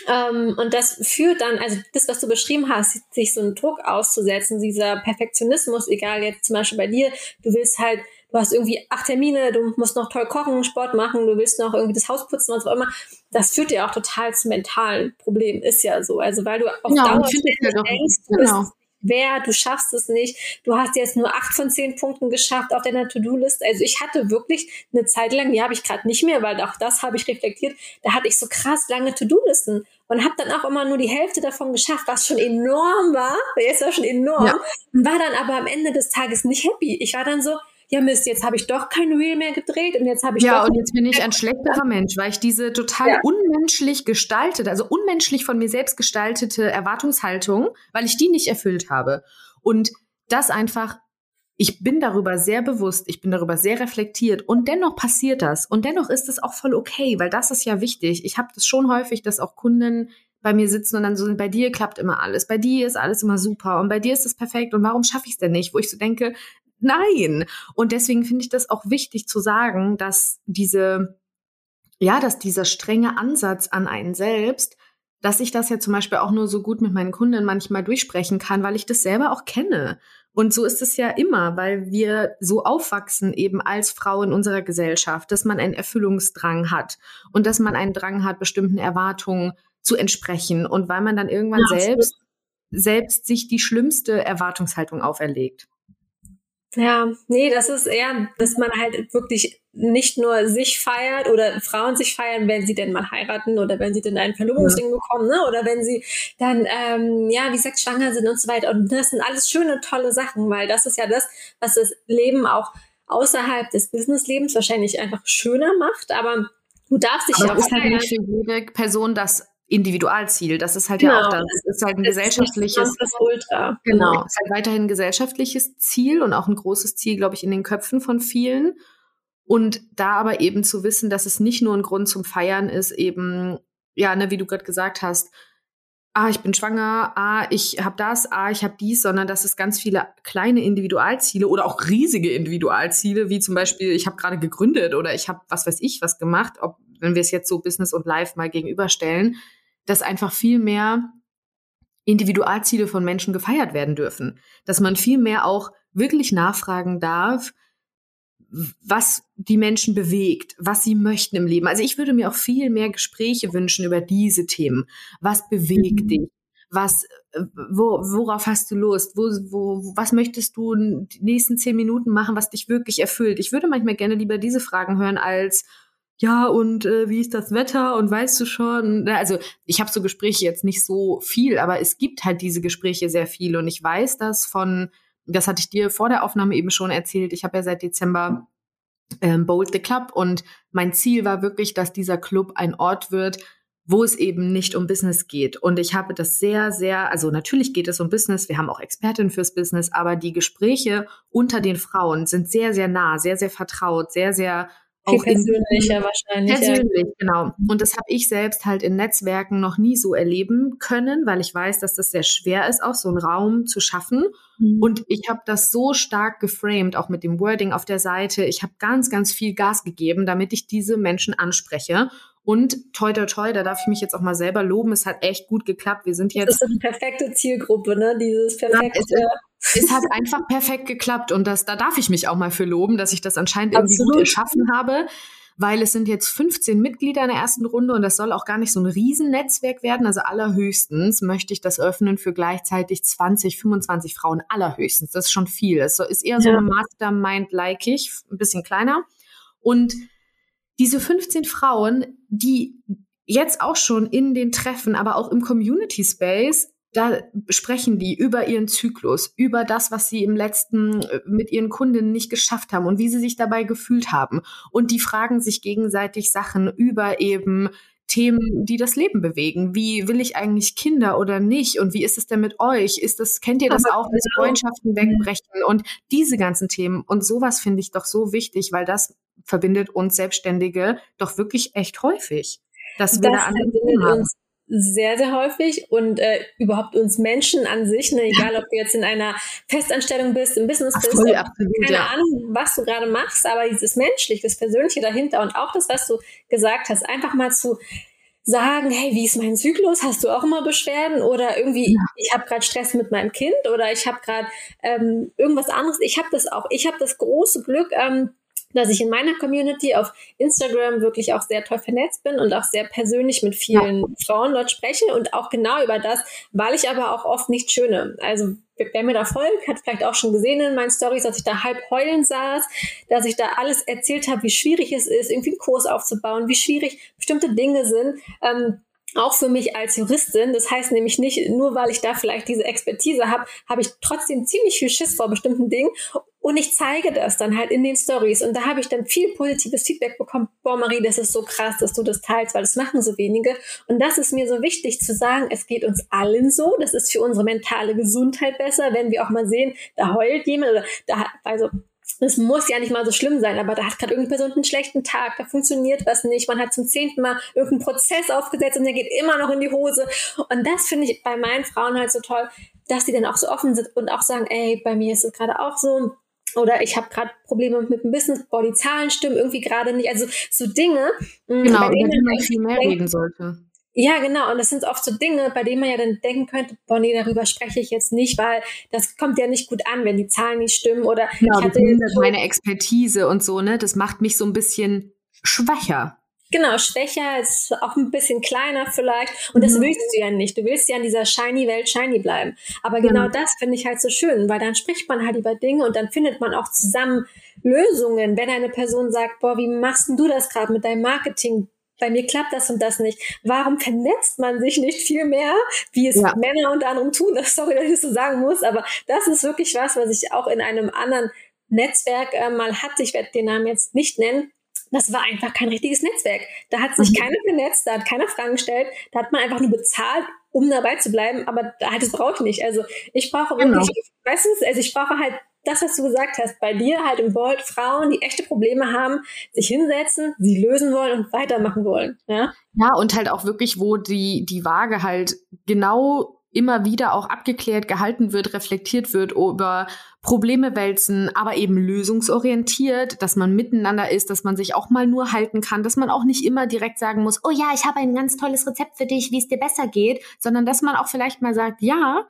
Ähm, und das führt dann, also das, was du beschrieben hast, sich so einen Druck auszusetzen, dieser Perfektionismus, egal jetzt zum Beispiel bei dir, du willst halt du hast irgendwie acht Termine, du musst noch toll kochen, Sport machen, du willst noch irgendwie das Haus putzen, was auch immer. Das führt dir auch total zu mentalen Problemen, ist ja so. Also weil du auf ja, Dauer denkst, du genau. bist wer, du schaffst es nicht, du hast jetzt nur acht von zehn Punkten geschafft auf deiner To-Do-List. Also ich hatte wirklich eine Zeit lang, die habe ich gerade nicht mehr, weil auch das habe ich reflektiert, da hatte ich so krass lange To-Do-Listen und habe dann auch immer nur die Hälfte davon geschafft, was schon enorm war, jetzt war schon enorm, ja. war dann aber am Ende des Tages nicht happy. Ich war dann so, ja Mist, jetzt habe ich doch kein Reel mehr gedreht und jetzt habe ich ja und jetzt bin ich ein schlechterer Mensch, weil ich diese total ja. unmenschlich gestaltete, also unmenschlich von mir selbst gestaltete Erwartungshaltung, weil ich die nicht erfüllt habe und das einfach ich bin darüber sehr bewusst, ich bin darüber sehr reflektiert und dennoch passiert das und dennoch ist es auch voll okay, weil das ist ja wichtig. Ich habe das schon häufig, dass auch Kunden bei mir sitzen und dann so, bei dir klappt immer alles, bei dir ist alles immer super und bei dir ist es perfekt und warum schaffe ich es denn nicht? Wo ich so denke, nein. Und deswegen finde ich das auch wichtig zu sagen, dass diese, ja, dass dieser strenge Ansatz an einen selbst, dass ich das ja zum Beispiel auch nur so gut mit meinen Kunden manchmal durchsprechen kann, weil ich das selber auch kenne. Und so ist es ja immer, weil wir so aufwachsen eben als Frau in unserer Gesellschaft, dass man einen Erfüllungsdrang hat und dass man einen Drang hat, bestimmten Erwartungen zu entsprechen und weil man dann irgendwann ja, selbst, selbst sich die schlimmste Erwartungshaltung auferlegt. Ja, nee, das ist eher, dass man halt wirklich nicht nur sich feiert oder Frauen sich feiern, wenn sie denn mal heiraten oder wenn sie denn ein Verlobungsding ja. bekommen, ne? Oder wenn sie dann, ähm, ja, wie gesagt, schwanger sind und so weiter. Und das sind alles schöne, tolle Sachen, weil das ist ja das, was das Leben auch außerhalb des Businesslebens wahrscheinlich einfach schöner macht. Aber du darfst dich aber ja auch. Das ist halt nicht für jede Person das Individualziel. Das ist halt genau. ja auch das. Es ist halt ein das gesellschaftliches. Ist das Ultra. Genau. Es ist halt weiterhin ein gesellschaftliches Ziel und auch ein großes Ziel, glaube ich, in den Köpfen von vielen. Und da aber eben zu wissen, dass es nicht nur ein Grund zum Feiern ist, eben, ja, ne, wie du gerade gesagt hast, ah, ich bin schwanger, ah, ich habe das, ah, ich habe dies, sondern dass es ganz viele kleine Individualziele oder auch riesige Individualziele, wie zum Beispiel, ich habe gerade gegründet oder ich habe was weiß ich was gemacht, ob wenn wir es jetzt so Business und Life mal gegenüberstellen, dass einfach viel mehr Individualziele von Menschen gefeiert werden dürfen. Dass man viel mehr auch wirklich nachfragen darf, was die Menschen bewegt, was sie möchten im Leben. Also ich würde mir auch viel mehr Gespräche wünschen über diese Themen. Was bewegt mhm. dich? Was, wo, worauf hast du Lust? Wo, wo, was möchtest du die nächsten zehn Minuten machen, was dich wirklich erfüllt? Ich würde manchmal gerne lieber diese Fragen hören als, ja, und äh, wie ist das Wetter? Und weißt du schon? Also ich habe so Gespräche jetzt nicht so viel, aber es gibt halt diese Gespräche sehr viel. Und ich weiß das von, das hatte ich dir vor der Aufnahme eben schon erzählt, ich habe ja seit Dezember ähm, Bold the Club. Und mein Ziel war wirklich, dass dieser Club ein Ort wird, wo es eben nicht um Business geht. Und ich habe das sehr, sehr, also natürlich geht es um Business, wir haben auch Expertinnen fürs Business, aber die Gespräche unter den Frauen sind sehr, sehr nah, sehr, sehr vertraut, sehr, sehr auch persönlicher in, wahrscheinlich. Persönlich, ja. genau. Und das habe ich selbst halt in Netzwerken noch nie so erleben können, weil ich weiß, dass das sehr schwer ist, auch so einen Raum zu schaffen. Mhm. Und ich habe das so stark geframed, auch mit dem Wording auf der Seite. Ich habe ganz, ganz viel Gas gegeben, damit ich diese Menschen anspreche. Und toi, toi, toi, da darf ich mich jetzt auch mal selber loben. Es hat echt gut geklappt. Wir sind jetzt. Das ist eine perfekte Zielgruppe, ne? Dieses perfekte. Ja, es, es, hat einfach perfekt geklappt. Und das, da darf ich mich auch mal für loben, dass ich das anscheinend irgendwie Absolut. gut erschaffen habe. Weil es sind jetzt 15 Mitglieder in der ersten Runde und das soll auch gar nicht so ein Riesennetzwerk werden. Also allerhöchstens möchte ich das öffnen für gleichzeitig 20, 25 Frauen. Allerhöchstens. Das ist schon viel. Es ist eher so ja. eine Mastermind-like ich, ein bisschen kleiner. Und diese 15 Frauen, die jetzt auch schon in den Treffen, aber auch im Community Space, da sprechen die über ihren Zyklus, über das, was sie im letzten äh, mit ihren Kundinnen nicht geschafft haben und wie sie sich dabei gefühlt haben. Und die fragen sich gegenseitig Sachen über eben Themen, die das Leben bewegen. Wie will ich eigentlich Kinder oder nicht? Und wie ist es denn mit euch? Ist das, kennt ihr das auch, dass genau. Freundschaften wegbrechen und diese ganzen Themen? Und sowas finde ich doch so wichtig, weil das verbindet uns Selbstständige doch wirklich echt häufig. Dass wir das da andere uns sehr, sehr häufig und äh, überhaupt uns Menschen an sich, ne, egal ob du jetzt in einer Festanstellung bist, im Business Ach, bist, voll, absolut, keine ja. Ahnung, was du gerade machst, aber dieses Menschliche, das Persönliche dahinter und auch das, was du gesagt hast, einfach mal zu sagen, hey, wie ist mein Zyklus? Hast du auch immer Beschwerden? Oder irgendwie, ja. ich habe gerade Stress mit meinem Kind oder ich habe gerade ähm, irgendwas anderes. Ich habe das auch. Ich habe das große Glück, ähm, dass ich in meiner Community auf Instagram wirklich auch sehr toll vernetzt bin und auch sehr persönlich mit vielen ja. Frauen dort spreche und auch genau über das, weil ich aber auch oft nicht schöne. Also wer mir da folgt, hat vielleicht auch schon gesehen in meinen Stories, dass ich da halb heulen saß, dass ich da alles erzählt habe, wie schwierig es ist, irgendwie einen Kurs aufzubauen, wie schwierig bestimmte Dinge sind. Ähm, auch für mich als Juristin. Das heißt nämlich nicht, nur weil ich da vielleicht diese Expertise habe, habe ich trotzdem ziemlich viel Schiss vor bestimmten Dingen. Und ich zeige das dann halt in den Stories. Und da habe ich dann viel positives Feedback bekommen. Boah, Marie, das ist so krass, dass du das teilst, weil das machen so wenige. Und das ist mir so wichtig zu sagen, es geht uns allen so. Das ist für unsere mentale Gesundheit besser, wenn wir auch mal sehen, da heult jemand oder da, also es muss ja nicht mal so schlimm sein, aber da hat gerade irgendeine Person einen schlechten Tag, da funktioniert was nicht, man hat zum zehnten Mal irgendeinen Prozess aufgesetzt und der geht immer noch in die Hose. Und das finde ich bei meinen Frauen halt so toll, dass die dann auch so offen sind und auch sagen, ey, bei mir ist es gerade auch so, oder ich habe gerade Probleme mit dem Business, boah, die Zahlen stimmen irgendwie gerade nicht. Also so Dinge, mm, genau, über die man viel mehr reden sollte. Ja, genau. Und das sind oft so Dinge, bei denen man ja dann denken könnte, boah, nee, darüber spreche ich jetzt nicht, weil das kommt ja nicht gut an, wenn die Zahlen nicht stimmen oder genau, ich hatte meine Expertise und so, ne? Das macht mich so ein bisschen schwächer. Genau, schwächer, ist auch ein bisschen kleiner vielleicht. Und das mhm. willst du ja nicht. Du willst ja in dieser shiny Welt shiny bleiben. Aber genau mhm. das finde ich halt so schön, weil dann spricht man halt über Dinge und dann findet man auch zusammen Lösungen. Wenn eine Person sagt, boah, wie machst denn du das gerade mit deinem Marketing? bei mir klappt das und das nicht. Warum vernetzt man sich nicht viel mehr, wie es ja. Männer unter anderem tun? Sorry, dass ich das so sagen muss, aber das ist wirklich was, was ich auch in einem anderen Netzwerk äh, mal hatte. Ich werde den Namen jetzt nicht nennen das war einfach kein richtiges Netzwerk. Da hat sich mhm. keiner vernetzt, da hat keiner Fragen gestellt, da hat man einfach nur bezahlt, um dabei zu bleiben, aber halt, das brauche ich nicht. Also ich brauche genau. wirklich, weißt du, also ich brauche halt das, was du gesagt hast, bei dir halt im Bold Frauen, die echte Probleme haben, sich hinsetzen, sie lösen wollen und weitermachen wollen. Ja, ja und halt auch wirklich, wo die, die Waage halt genau immer wieder auch abgeklärt gehalten wird, reflektiert wird über Probleme wälzen, aber eben lösungsorientiert, dass man miteinander ist, dass man sich auch mal nur halten kann, dass man auch nicht immer direkt sagen muss, oh ja, ich habe ein ganz tolles Rezept für dich, wie es dir besser geht, sondern dass man auch vielleicht mal sagt, ja,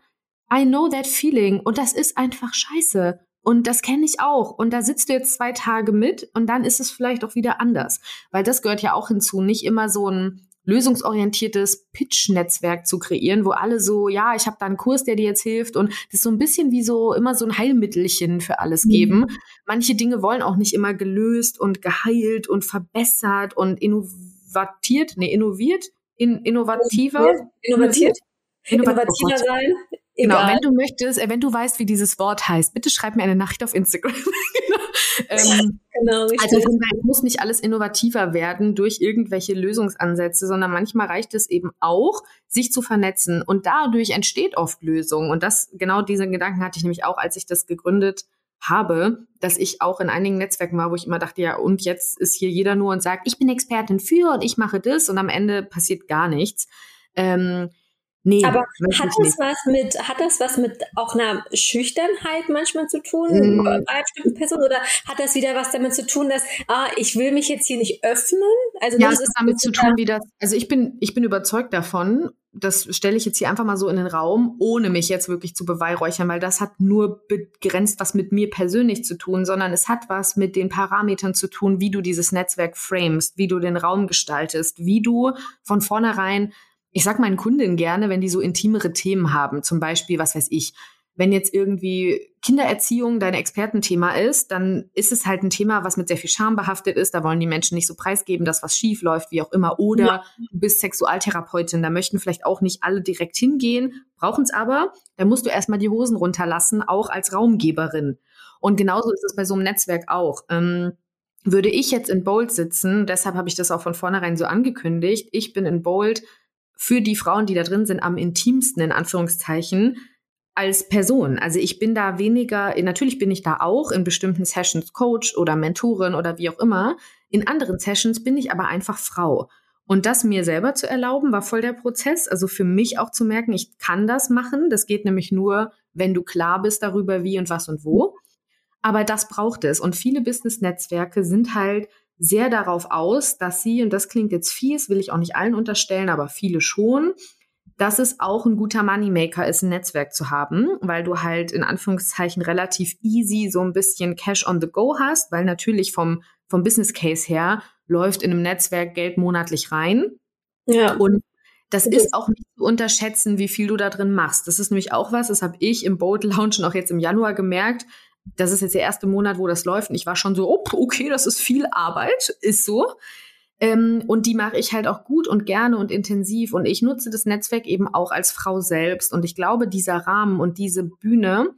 I know that feeling und das ist einfach scheiße. Und das kenne ich auch. Und da sitzt du jetzt zwei Tage mit und dann ist es vielleicht auch wieder anders. Weil das gehört ja auch hinzu. Nicht immer so ein lösungsorientiertes Pitch-Netzwerk zu kreieren, wo alle so, ja, ich habe da einen Kurs, der dir jetzt hilft und das so ein bisschen wie so immer so ein Heilmittelchen für alles mhm. geben. Manche Dinge wollen auch nicht immer gelöst und geheilt und verbessert und innovatiert, nee, innoviert, in, innovativer, innovatiert, innovativer sein. Genau, wenn du möchtest, äh, wenn du weißt, wie dieses Wort heißt, bitte schreib mir eine Nachricht auf Instagram. Ähm, genau, also es muss nicht alles innovativer werden durch irgendwelche Lösungsansätze, sondern manchmal reicht es eben auch, sich zu vernetzen und dadurch entsteht oft Lösung. Und das, genau diesen Gedanken hatte ich nämlich auch, als ich das gegründet habe, dass ich auch in einigen Netzwerken war, wo ich immer dachte, ja, und jetzt ist hier jeder nur und sagt, ich bin Expertin für und ich mache das und am Ende passiert gar nichts. Ähm, Nee, aber hat das was mit, hat das was mit auch einer Schüchternheit manchmal zu tun mm. bei bestimmten Personen oder hat das wieder was damit zu tun, dass, ah, ich will mich jetzt hier nicht öffnen? Also ja, es ist damit zu tun, wie das, also ich bin, ich bin überzeugt davon, das stelle ich jetzt hier einfach mal so in den Raum, ohne mich jetzt wirklich zu beweihräuchern, weil das hat nur begrenzt was mit mir persönlich zu tun, sondern es hat was mit den Parametern zu tun, wie du dieses Netzwerk framest, wie du den Raum gestaltest, wie du von vornherein ich sag meinen Kundinnen gerne, wenn die so intimere Themen haben, zum Beispiel, was weiß ich, wenn jetzt irgendwie Kindererziehung dein Expertenthema ist, dann ist es halt ein Thema, was mit sehr viel Scham behaftet ist. Da wollen die Menschen nicht so preisgeben, dass was schief läuft, wie auch immer. Oder ja. du bist Sexualtherapeutin, da möchten vielleicht auch nicht alle direkt hingehen, brauchen es aber. Da musst du erstmal die Hosen runterlassen, auch als Raumgeberin. Und genauso ist es bei so einem Netzwerk auch. Ähm, würde ich jetzt in Bold sitzen, deshalb habe ich das auch von vornherein so angekündigt, ich bin in Bold für die Frauen, die da drin sind, am intimsten in Anführungszeichen als Person. Also ich bin da weniger, natürlich bin ich da auch in bestimmten Sessions Coach oder Mentorin oder wie auch immer. In anderen Sessions bin ich aber einfach Frau. Und das mir selber zu erlauben, war voll der Prozess. Also für mich auch zu merken, ich kann das machen. Das geht nämlich nur, wenn du klar bist darüber, wie und was und wo. Aber das braucht es. Und viele Business-Netzwerke sind halt sehr darauf aus, dass sie, und das klingt jetzt fies, will ich auch nicht allen unterstellen, aber viele schon, dass es auch ein guter Moneymaker ist, ein Netzwerk zu haben, weil du halt in Anführungszeichen relativ easy so ein bisschen Cash on the go hast, weil natürlich vom, vom Business Case her läuft in einem Netzwerk Geld monatlich rein. Ja. Und das ist auch nicht zu unterschätzen, wie viel du da drin machst. Das ist nämlich auch was, das habe ich im Boat Lounge und auch jetzt im Januar gemerkt das ist jetzt der erste Monat, wo das läuft. Und ich war schon so, oh, okay, das ist viel Arbeit, ist so. Ähm, und die mache ich halt auch gut und gerne und intensiv. Und ich nutze das Netzwerk eben auch als Frau selbst. Und ich glaube, dieser Rahmen und diese Bühne,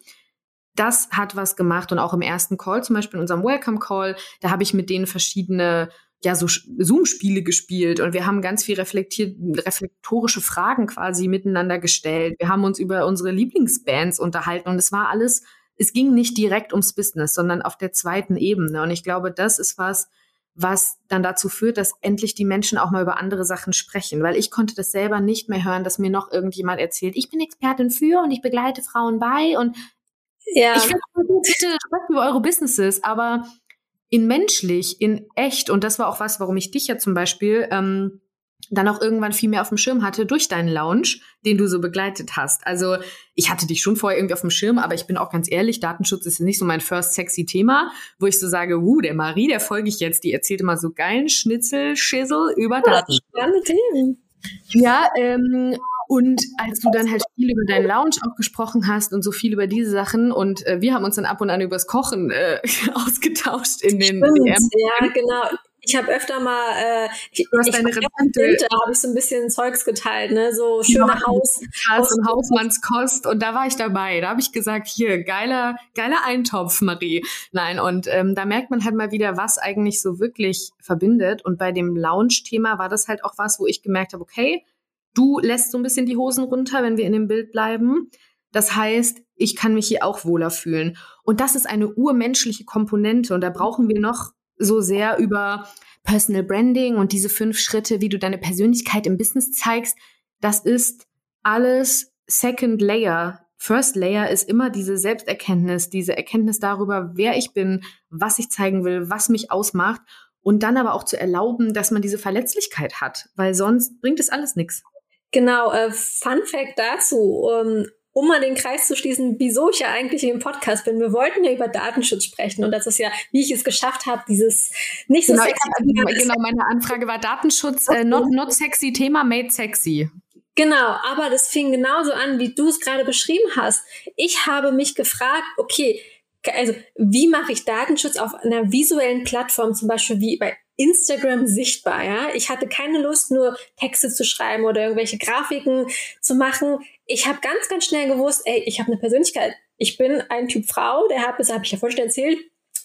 das hat was gemacht. Und auch im ersten Call, zum Beispiel in unserem Welcome Call, da habe ich mit denen verschiedene ja so Zoom-Spiele gespielt und wir haben ganz viel reflektiert, reflektorische Fragen quasi miteinander gestellt. Wir haben uns über unsere Lieblingsbands unterhalten und es war alles es ging nicht direkt ums Business, sondern auf der zweiten Ebene. Und ich glaube, das ist was, was dann dazu führt, dass endlich die Menschen auch mal über andere Sachen sprechen, weil ich konnte das selber nicht mehr hören, dass mir noch irgendjemand erzählt, ich bin Expertin für und ich begleite Frauen bei und ja. ich finde bitte sprecht über eure Businesses, aber in menschlich, in echt und das war auch was, warum ich dich ja zum Beispiel ähm, dann auch irgendwann viel mehr auf dem Schirm hatte durch deinen Lounge, den du so begleitet hast. Also ich hatte dich schon vorher irgendwie auf dem Schirm, aber ich bin auch ganz ehrlich, Datenschutz ist nicht so mein first sexy Thema, wo ich so sage, uh, der Marie, der folge ich jetzt, die erzählt immer so geilen Schnitzel, Schissel über Daten. Ja, ähm, und als du dann halt viel über deinen Lounge auch gesprochen hast und so viel über diese Sachen und äh, wir haben uns dann ab und an übers Kochen äh, ausgetauscht in den Stimmt. Ja, genau. Ich habe öfter mal, äh, ich, du hast ich deine Rezepte. habe ich so ein bisschen Zeugs geteilt, ne, so schöne ja, Haus, Haus und Hausmannskost und da war ich dabei. Da habe ich gesagt, hier geiler, geiler Eintopf, Marie. Nein, und ähm, da merkt man halt mal wieder, was eigentlich so wirklich verbindet. Und bei dem Lounge-Thema war das halt auch was, wo ich gemerkt habe, okay, du lässt so ein bisschen die Hosen runter, wenn wir in dem Bild bleiben. Das heißt, ich kann mich hier auch wohler fühlen. Und das ist eine urmenschliche Komponente und da brauchen wir noch so sehr über Personal Branding und diese fünf Schritte, wie du deine Persönlichkeit im Business zeigst. Das ist alles Second Layer. First Layer ist immer diese Selbsterkenntnis, diese Erkenntnis darüber, wer ich bin, was ich zeigen will, was mich ausmacht und dann aber auch zu erlauben, dass man diese Verletzlichkeit hat, weil sonst bringt es alles nichts. Genau, äh, Fun Fact dazu. Ähm, um mal den Kreis zu schließen, wieso ich ja eigentlich im Podcast bin. Wir wollten ja über Datenschutz sprechen und das ist ja, wie ich es geschafft habe, dieses nicht so genau, sexy. Thema, genau, meine Anfrage war Datenschutz, äh, not, not sexy Thema, made sexy. Genau, aber das fing genauso an, wie du es gerade beschrieben hast. Ich habe mich gefragt, okay, also wie mache ich Datenschutz auf einer visuellen Plattform, zum Beispiel wie bei Instagram sichtbar, ja. Ich hatte keine Lust, nur Texte zu schreiben oder irgendwelche Grafiken zu machen. Ich habe ganz, ganz schnell gewusst, ey, ich habe eine Persönlichkeit. Ich bin ein Typ Frau, der hat, das habe ich ja vorhin schon erzählt,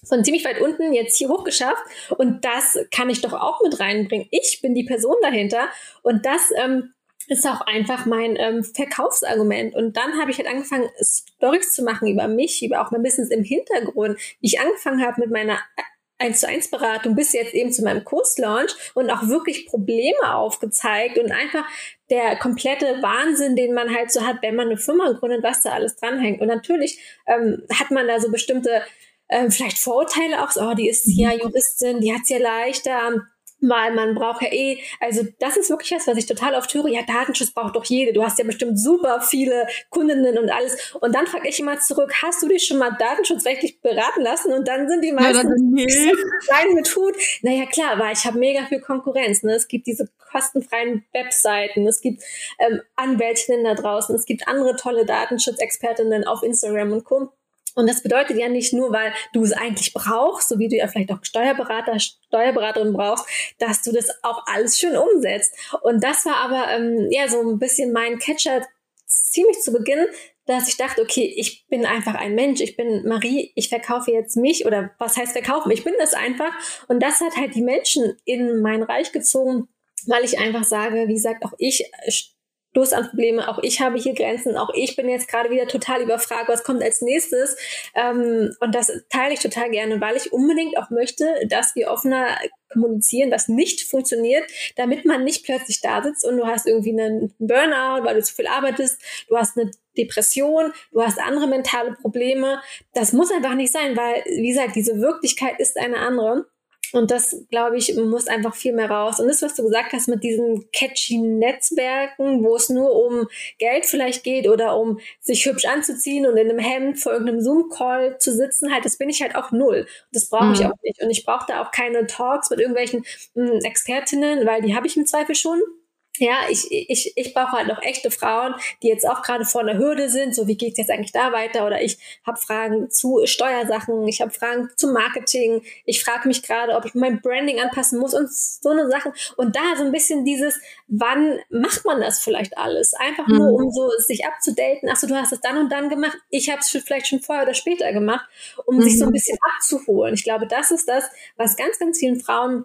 von ziemlich weit unten jetzt hier hochgeschafft. Und das kann ich doch auch mit reinbringen. Ich bin die Person dahinter. Und das ähm, ist auch einfach mein ähm, Verkaufsargument. Und dann habe ich halt angefangen, Stories zu machen über mich, über auch mein Business im Hintergrund. Wie ich angefangen habe mit meiner 1 zu 1 Beratung bis jetzt eben zu meinem Kurslaunch und auch wirklich Probleme aufgezeigt und einfach der komplette Wahnsinn, den man halt so hat, wenn man eine Firma gründet, was da alles dranhängt. Und natürlich ähm, hat man da so bestimmte äh, vielleicht Vorurteile auch, so, oh, die ist ja mhm. Juristin, die hat's ja leichter weil man braucht ja eh, also das ist wirklich was, was ich total oft höre, ja, Datenschutz braucht doch jede, du hast ja bestimmt super viele Kundinnen und alles. Und dann frage ich immer zurück, hast du dich schon mal datenschutzrechtlich beraten lassen? Und dann sind die meisten ja, klein mit Hut, naja klar, weil ich habe mega viel Konkurrenz, ne? es gibt diese kostenfreien Webseiten, es gibt ähm, Anwältinnen da draußen, es gibt andere tolle Datenschutzexpertinnen auf Instagram und Co., und das bedeutet ja nicht nur, weil du es eigentlich brauchst, so wie du ja vielleicht auch Steuerberater, Steuerberaterin brauchst, dass du das auch alles schön umsetzt. Und das war aber ähm, ja so ein bisschen mein Catcher ziemlich zu Beginn, dass ich dachte, okay, ich bin einfach ein Mensch, ich bin Marie, ich verkaufe jetzt mich oder was heißt verkaufen? Ich bin das einfach. Und das hat halt die Menschen in mein Reich gezogen, weil ich einfach sage, wie gesagt, auch ich Lust an Probleme. Auch ich habe hier Grenzen. Auch ich bin jetzt gerade wieder total überfragt, was kommt als nächstes. Ähm, und das teile ich total gerne, weil ich unbedingt auch möchte, dass wir offener kommunizieren, was nicht funktioniert, damit man nicht plötzlich da sitzt und du hast irgendwie einen Burnout, weil du zu viel arbeitest, du hast eine Depression, du hast andere mentale Probleme. Das muss einfach nicht sein, weil, wie gesagt, diese Wirklichkeit ist eine andere. Und das, glaube ich, muss einfach viel mehr raus. Und das, was du gesagt hast mit diesen catchy Netzwerken, wo es nur um Geld vielleicht geht oder um sich hübsch anzuziehen und in einem Hemd vor irgendeinem Zoom-Call zu sitzen, halt, das bin ich halt auch null. Das brauche ich mhm. auch nicht. Und ich brauche da auch keine Talks mit irgendwelchen mh, hm, Expertinnen, weil die habe ich im Zweifel schon ja, ich, ich, ich brauche halt noch echte Frauen, die jetzt auch gerade vor einer Hürde sind, so wie geht's jetzt eigentlich da weiter? Oder ich habe Fragen zu Steuersachen, ich habe Fragen zu Marketing, ich frage mich gerade, ob ich mein Branding anpassen muss und so eine Sachen. Und da so ein bisschen dieses, wann macht man das vielleicht alles? Einfach mhm. nur, um so sich abzudaten. Achso, du hast es dann und dann gemacht, ich habe es vielleicht schon vorher oder später gemacht, um mhm. sich so ein mhm. bisschen abzuholen. Ich glaube, das ist das, was ganz, ganz vielen Frauen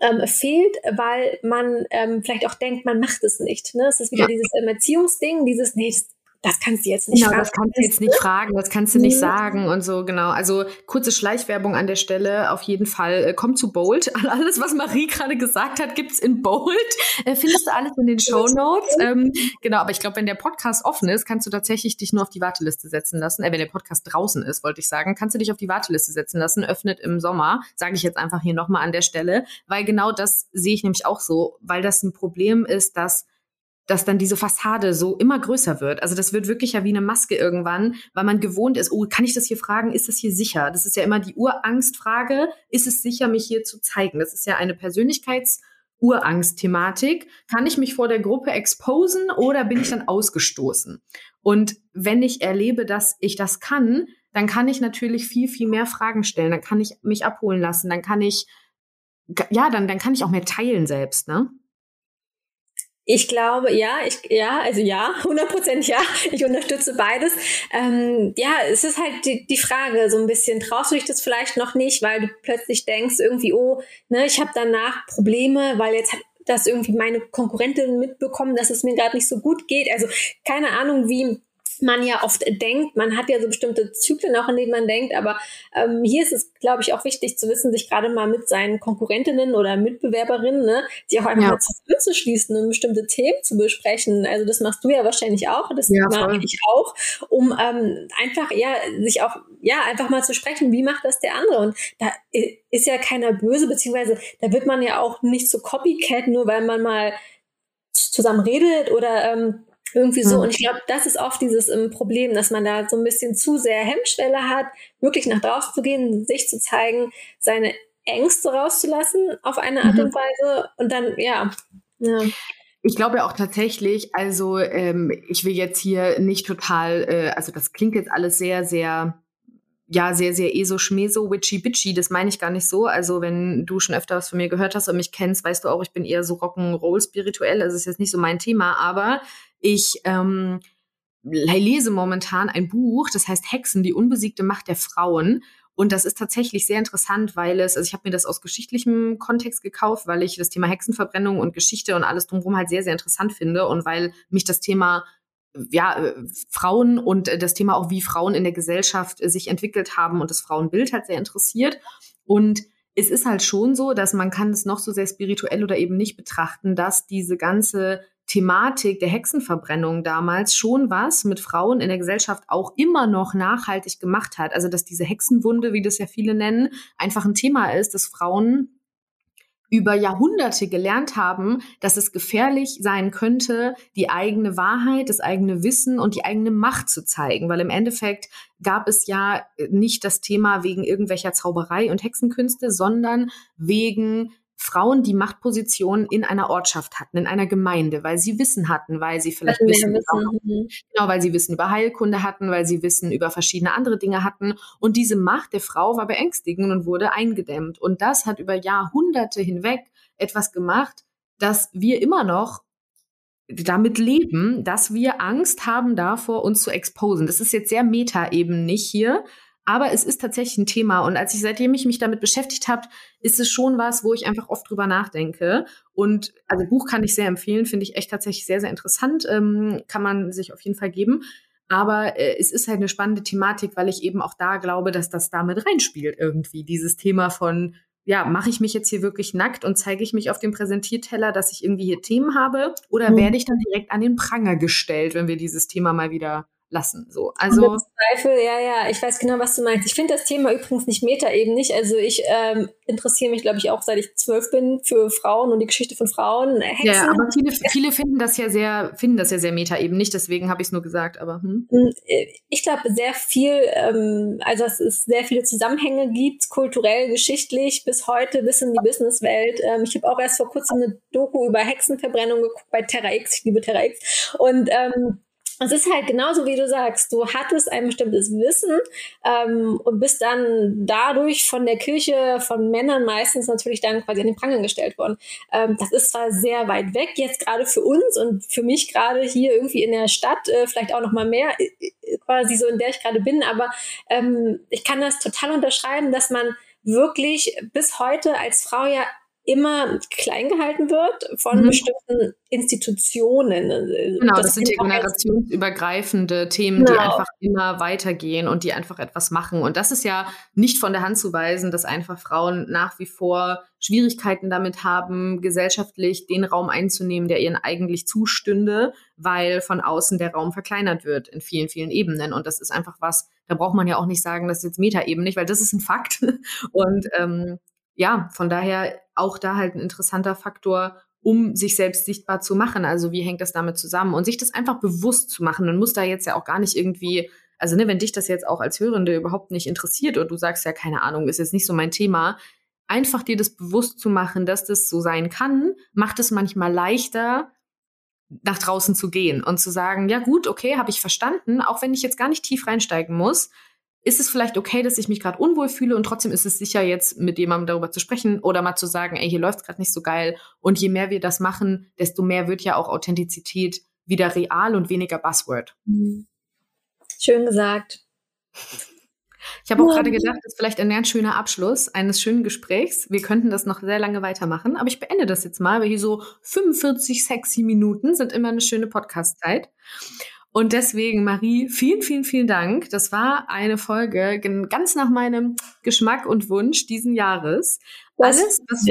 ähm, fehlt, weil man ähm, vielleicht auch denkt, man macht es nicht. Ne? Es ist wieder ja. dieses ähm, Erziehungsding, dieses, nee, das, das kannst du jetzt nicht genau, fragen. Das kannst du jetzt nicht fragen, das kannst du nicht mhm. sagen und so, genau. Also kurze Schleichwerbung an der Stelle, auf jeden Fall. Äh, kommt zu Bold. Alles, was Marie gerade gesagt hat, gibt's in Bold. Äh, findest du alles in den Show Notes. Ähm, genau, aber ich glaube, wenn der Podcast offen ist, kannst du tatsächlich dich nur auf die Warteliste setzen lassen. Äh, wenn der Podcast draußen ist, wollte ich sagen, kannst du dich auf die Warteliste setzen lassen. Öffnet im Sommer, sage ich jetzt einfach hier nochmal an der Stelle, weil genau das sehe ich nämlich auch so, weil das ein Problem ist, dass dass dann diese Fassade so immer größer wird. Also das wird wirklich ja wie eine Maske irgendwann, weil man gewohnt ist, oh, kann ich das hier fragen? Ist das hier sicher? Das ist ja immer die Urangstfrage. Ist es sicher, mich hier zu zeigen? Das ist ja eine Persönlichkeits- Urangst-Thematik. Kann ich mich vor der Gruppe exposen oder bin ich dann ausgestoßen? Und wenn ich erlebe, dass ich das kann, dann kann ich natürlich viel, viel mehr Fragen stellen. Dann kann ich mich abholen lassen. Dann kann ich, ja, dann, dann kann ich auch mehr teilen selbst, ne? Ich glaube, ja, ich, ja, also ja, 100% ja, ich unterstütze beides. Ähm, ja, es ist halt die, die Frage, so ein bisschen, traust du dich das vielleicht noch nicht, weil du plötzlich denkst irgendwie, oh, ne, ich habe danach Probleme, weil jetzt hat das irgendwie meine Konkurrentin mitbekommen, dass es mir gerade nicht so gut geht. Also keine Ahnung, wie man ja oft denkt. Man hat ja so bestimmte Zyklen auch, in denen man denkt. Aber ähm, hier ist es, glaube ich, auch wichtig zu wissen, sich gerade mal mit seinen Konkurrentinnen oder Mitbewerberinnen, ne, sich auch einfach ja. mal zusammenzuschließen und bestimmte Themen zu besprechen. Also das machst du ja wahrscheinlich auch, das ja, mache ich auch, um ähm, einfach ja sich auch ja einfach mal zu sprechen, wie macht das der andere? Und da ist ja keiner böse, beziehungsweise da wird man ja auch nicht so Copycat, nur weil man mal zusammen redet oder ähm, irgendwie so. Mhm. Und ich glaube, das ist oft dieses um, ähm, Problem, dass man da so ein bisschen zu sehr Hemmschwelle hat, wirklich nach draußen zu gehen, sich zu zeigen, seine Ängste rauszulassen auf eine Art mhm. und Weise und dann, ja, ja. Ich glaube ja auch tatsächlich, also ähm, ich will jetzt hier nicht total, äh, also das klingt jetzt alles sehr, sehr ja, sehr, sehr eso schmeso, witchy bitchy, das meine ich gar nicht so. Also, wenn du schon öfter was von mir gehört hast und mich kennst, weißt du auch, ich bin eher so Rock'n'Roll spirituell. Also, das ist jetzt nicht so mein Thema, aber ich ähm, lese momentan ein Buch, das heißt Hexen, die unbesiegte Macht der Frauen. Und das ist tatsächlich sehr interessant, weil es, also ich habe mir das aus geschichtlichem Kontext gekauft, weil ich das Thema Hexenverbrennung und Geschichte und alles drumherum halt sehr, sehr interessant finde und weil mich das Thema ja, äh, Frauen und äh, das Thema auch, wie Frauen in der Gesellschaft äh, sich entwickelt haben und das Frauenbild hat sehr interessiert. Und es ist halt schon so, dass man kann es noch so sehr spirituell oder eben nicht betrachten, dass diese ganze Thematik der Hexenverbrennung damals schon was mit Frauen in der Gesellschaft auch immer noch nachhaltig gemacht hat. Also dass diese Hexenwunde, wie das ja viele nennen, einfach ein Thema ist, dass Frauen über Jahrhunderte gelernt haben, dass es gefährlich sein könnte, die eigene Wahrheit, das eigene Wissen und die eigene Macht zu zeigen. Weil im Endeffekt gab es ja nicht das Thema wegen irgendwelcher Zauberei und Hexenkünste, sondern wegen Frauen, die Machtpositionen in einer Ortschaft hatten, in einer Gemeinde, weil sie Wissen hatten, weil sie vielleicht Wissen, wissen. Mhm. genau, weil sie Wissen über Heilkunde hatten, weil sie Wissen über verschiedene andere Dinge hatten. Und diese Macht der Frau war beängstigend und wurde eingedämmt. Und das hat über Jahrhunderte hinweg etwas gemacht, dass wir immer noch damit leben, dass wir Angst haben davor, uns zu exposen. Das ist jetzt sehr meta eben nicht hier, aber es ist tatsächlich ein Thema. Und als ich, seitdem ich mich damit beschäftigt habe, ist es schon was, wo ich einfach oft drüber nachdenke. Und also Buch kann ich sehr empfehlen, finde ich echt tatsächlich sehr, sehr interessant. Ähm, kann man sich auf jeden Fall geben. Aber äh, es ist halt eine spannende Thematik, weil ich eben auch da glaube, dass das damit reinspielt irgendwie. Dieses Thema von, ja, mache ich mich jetzt hier wirklich nackt und zeige ich mich auf dem Präsentierteller, dass ich irgendwie hier Themen habe? Oder mhm. werde ich dann direkt an den Pranger gestellt, wenn wir dieses Thema mal wieder lassen. So, also Zweifel, ja, ja, ich weiß genau, was du meinst. Ich finde das Thema übrigens nicht Meta eben nicht. Also ich ähm, interessiere mich, glaube ich, auch seit ich zwölf bin für Frauen und die Geschichte von Frauen. Hexen. Ja, aber viele, viele finden das ja sehr, finden das ja sehr Meta eben nicht. Deswegen habe ich es nur gesagt. Aber hm. hm äh, ich glaube sehr viel, ähm, also dass es sehr viele Zusammenhänge gibt, kulturell, geschichtlich bis heute, bis in die Businesswelt. Ähm, ich habe auch erst vor kurzem eine Doku über Hexenverbrennung geguckt bei Terra X. Ich liebe Terra X und ähm, es ist halt genauso, wie du sagst, du hattest ein bestimmtes Wissen ähm, und bist dann dadurch von der Kirche, von Männern meistens natürlich dann quasi an den Pranger gestellt worden. Ähm, das ist zwar sehr weit weg, jetzt gerade für uns und für mich gerade hier irgendwie in der Stadt, äh, vielleicht auch noch mal mehr, äh, äh, quasi so in der ich gerade bin, aber ähm, ich kann das total unterschreiben, dass man wirklich bis heute als Frau ja immer klein gehalten wird von mhm. bestimmten Institutionen. Genau, das, das sind ja generationsübergreifende Themen, genau. die einfach immer weitergehen und die einfach etwas machen. Und das ist ja nicht von der Hand zu weisen, dass einfach Frauen nach wie vor Schwierigkeiten damit haben, gesellschaftlich den Raum einzunehmen, der ihnen eigentlich zustünde, weil von außen der Raum verkleinert wird in vielen, vielen Ebenen. Und das ist einfach was, da braucht man ja auch nicht sagen, das ist jetzt Metaebene nicht, weil das ist ein Fakt. Und ähm, ja, von daher auch da halt ein interessanter Faktor, um sich selbst sichtbar zu machen. Also wie hängt das damit zusammen? Und sich das einfach bewusst zu machen. Man muss da jetzt ja auch gar nicht irgendwie, also ne, wenn dich das jetzt auch als Hörende überhaupt nicht interessiert und du sagst ja, keine Ahnung, ist jetzt nicht so mein Thema, einfach dir das bewusst zu machen, dass das so sein kann, macht es manchmal leichter, nach draußen zu gehen und zu sagen, ja gut, okay, habe ich verstanden, auch wenn ich jetzt gar nicht tief reinsteigen muss, ist es vielleicht okay, dass ich mich gerade unwohl fühle und trotzdem ist es sicher, jetzt mit jemandem darüber zu sprechen oder mal zu sagen, ey, hier läuft's gerade nicht so geil. Und je mehr wir das machen, desto mehr wird ja auch Authentizität wieder real und weniger Buzzword. Mhm. Schön gesagt. Ich habe auch gerade gedacht, das ist vielleicht ein ganz schöner Abschluss eines schönen Gesprächs. Wir könnten das noch sehr lange weitermachen, aber ich beende das jetzt mal, weil hier so 45 sexy Minuten sind immer eine schöne Podcast-Zeit. Und deswegen, Marie, vielen, vielen, vielen Dank. Das war eine Folge ganz nach meinem Geschmack und Wunsch diesen Jahres. Alles, was,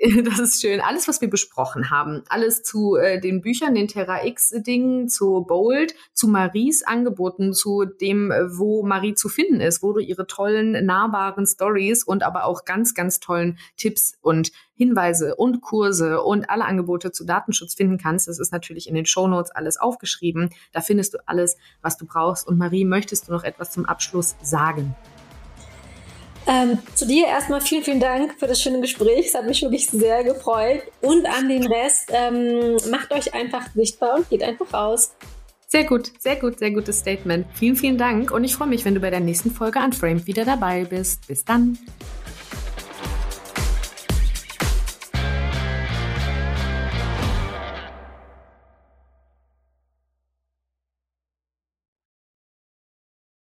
das ist schön. Alles, was wir besprochen haben, alles zu äh, den Büchern, den Terra X-Dingen, zu Bold, zu Maries Angeboten, zu dem, äh, wo Marie zu finden ist, wo du ihre tollen, nahbaren Stories und aber auch ganz, ganz tollen Tipps und Hinweise und Kurse und alle Angebote zu Datenschutz finden kannst. Das ist natürlich in den Shownotes alles aufgeschrieben. Da findest du alles, was du brauchst. Und Marie, möchtest du noch etwas zum Abschluss sagen? Ähm, zu dir erstmal vielen, vielen Dank für das schöne Gespräch. Es hat mich wirklich sehr gefreut. Und an den Rest, ähm, macht euch einfach sichtbar und geht einfach raus. Sehr gut, sehr gut, sehr gutes Statement. Vielen, vielen Dank und ich freue mich, wenn du bei der nächsten Folge Unframed wieder dabei bist. Bis dann.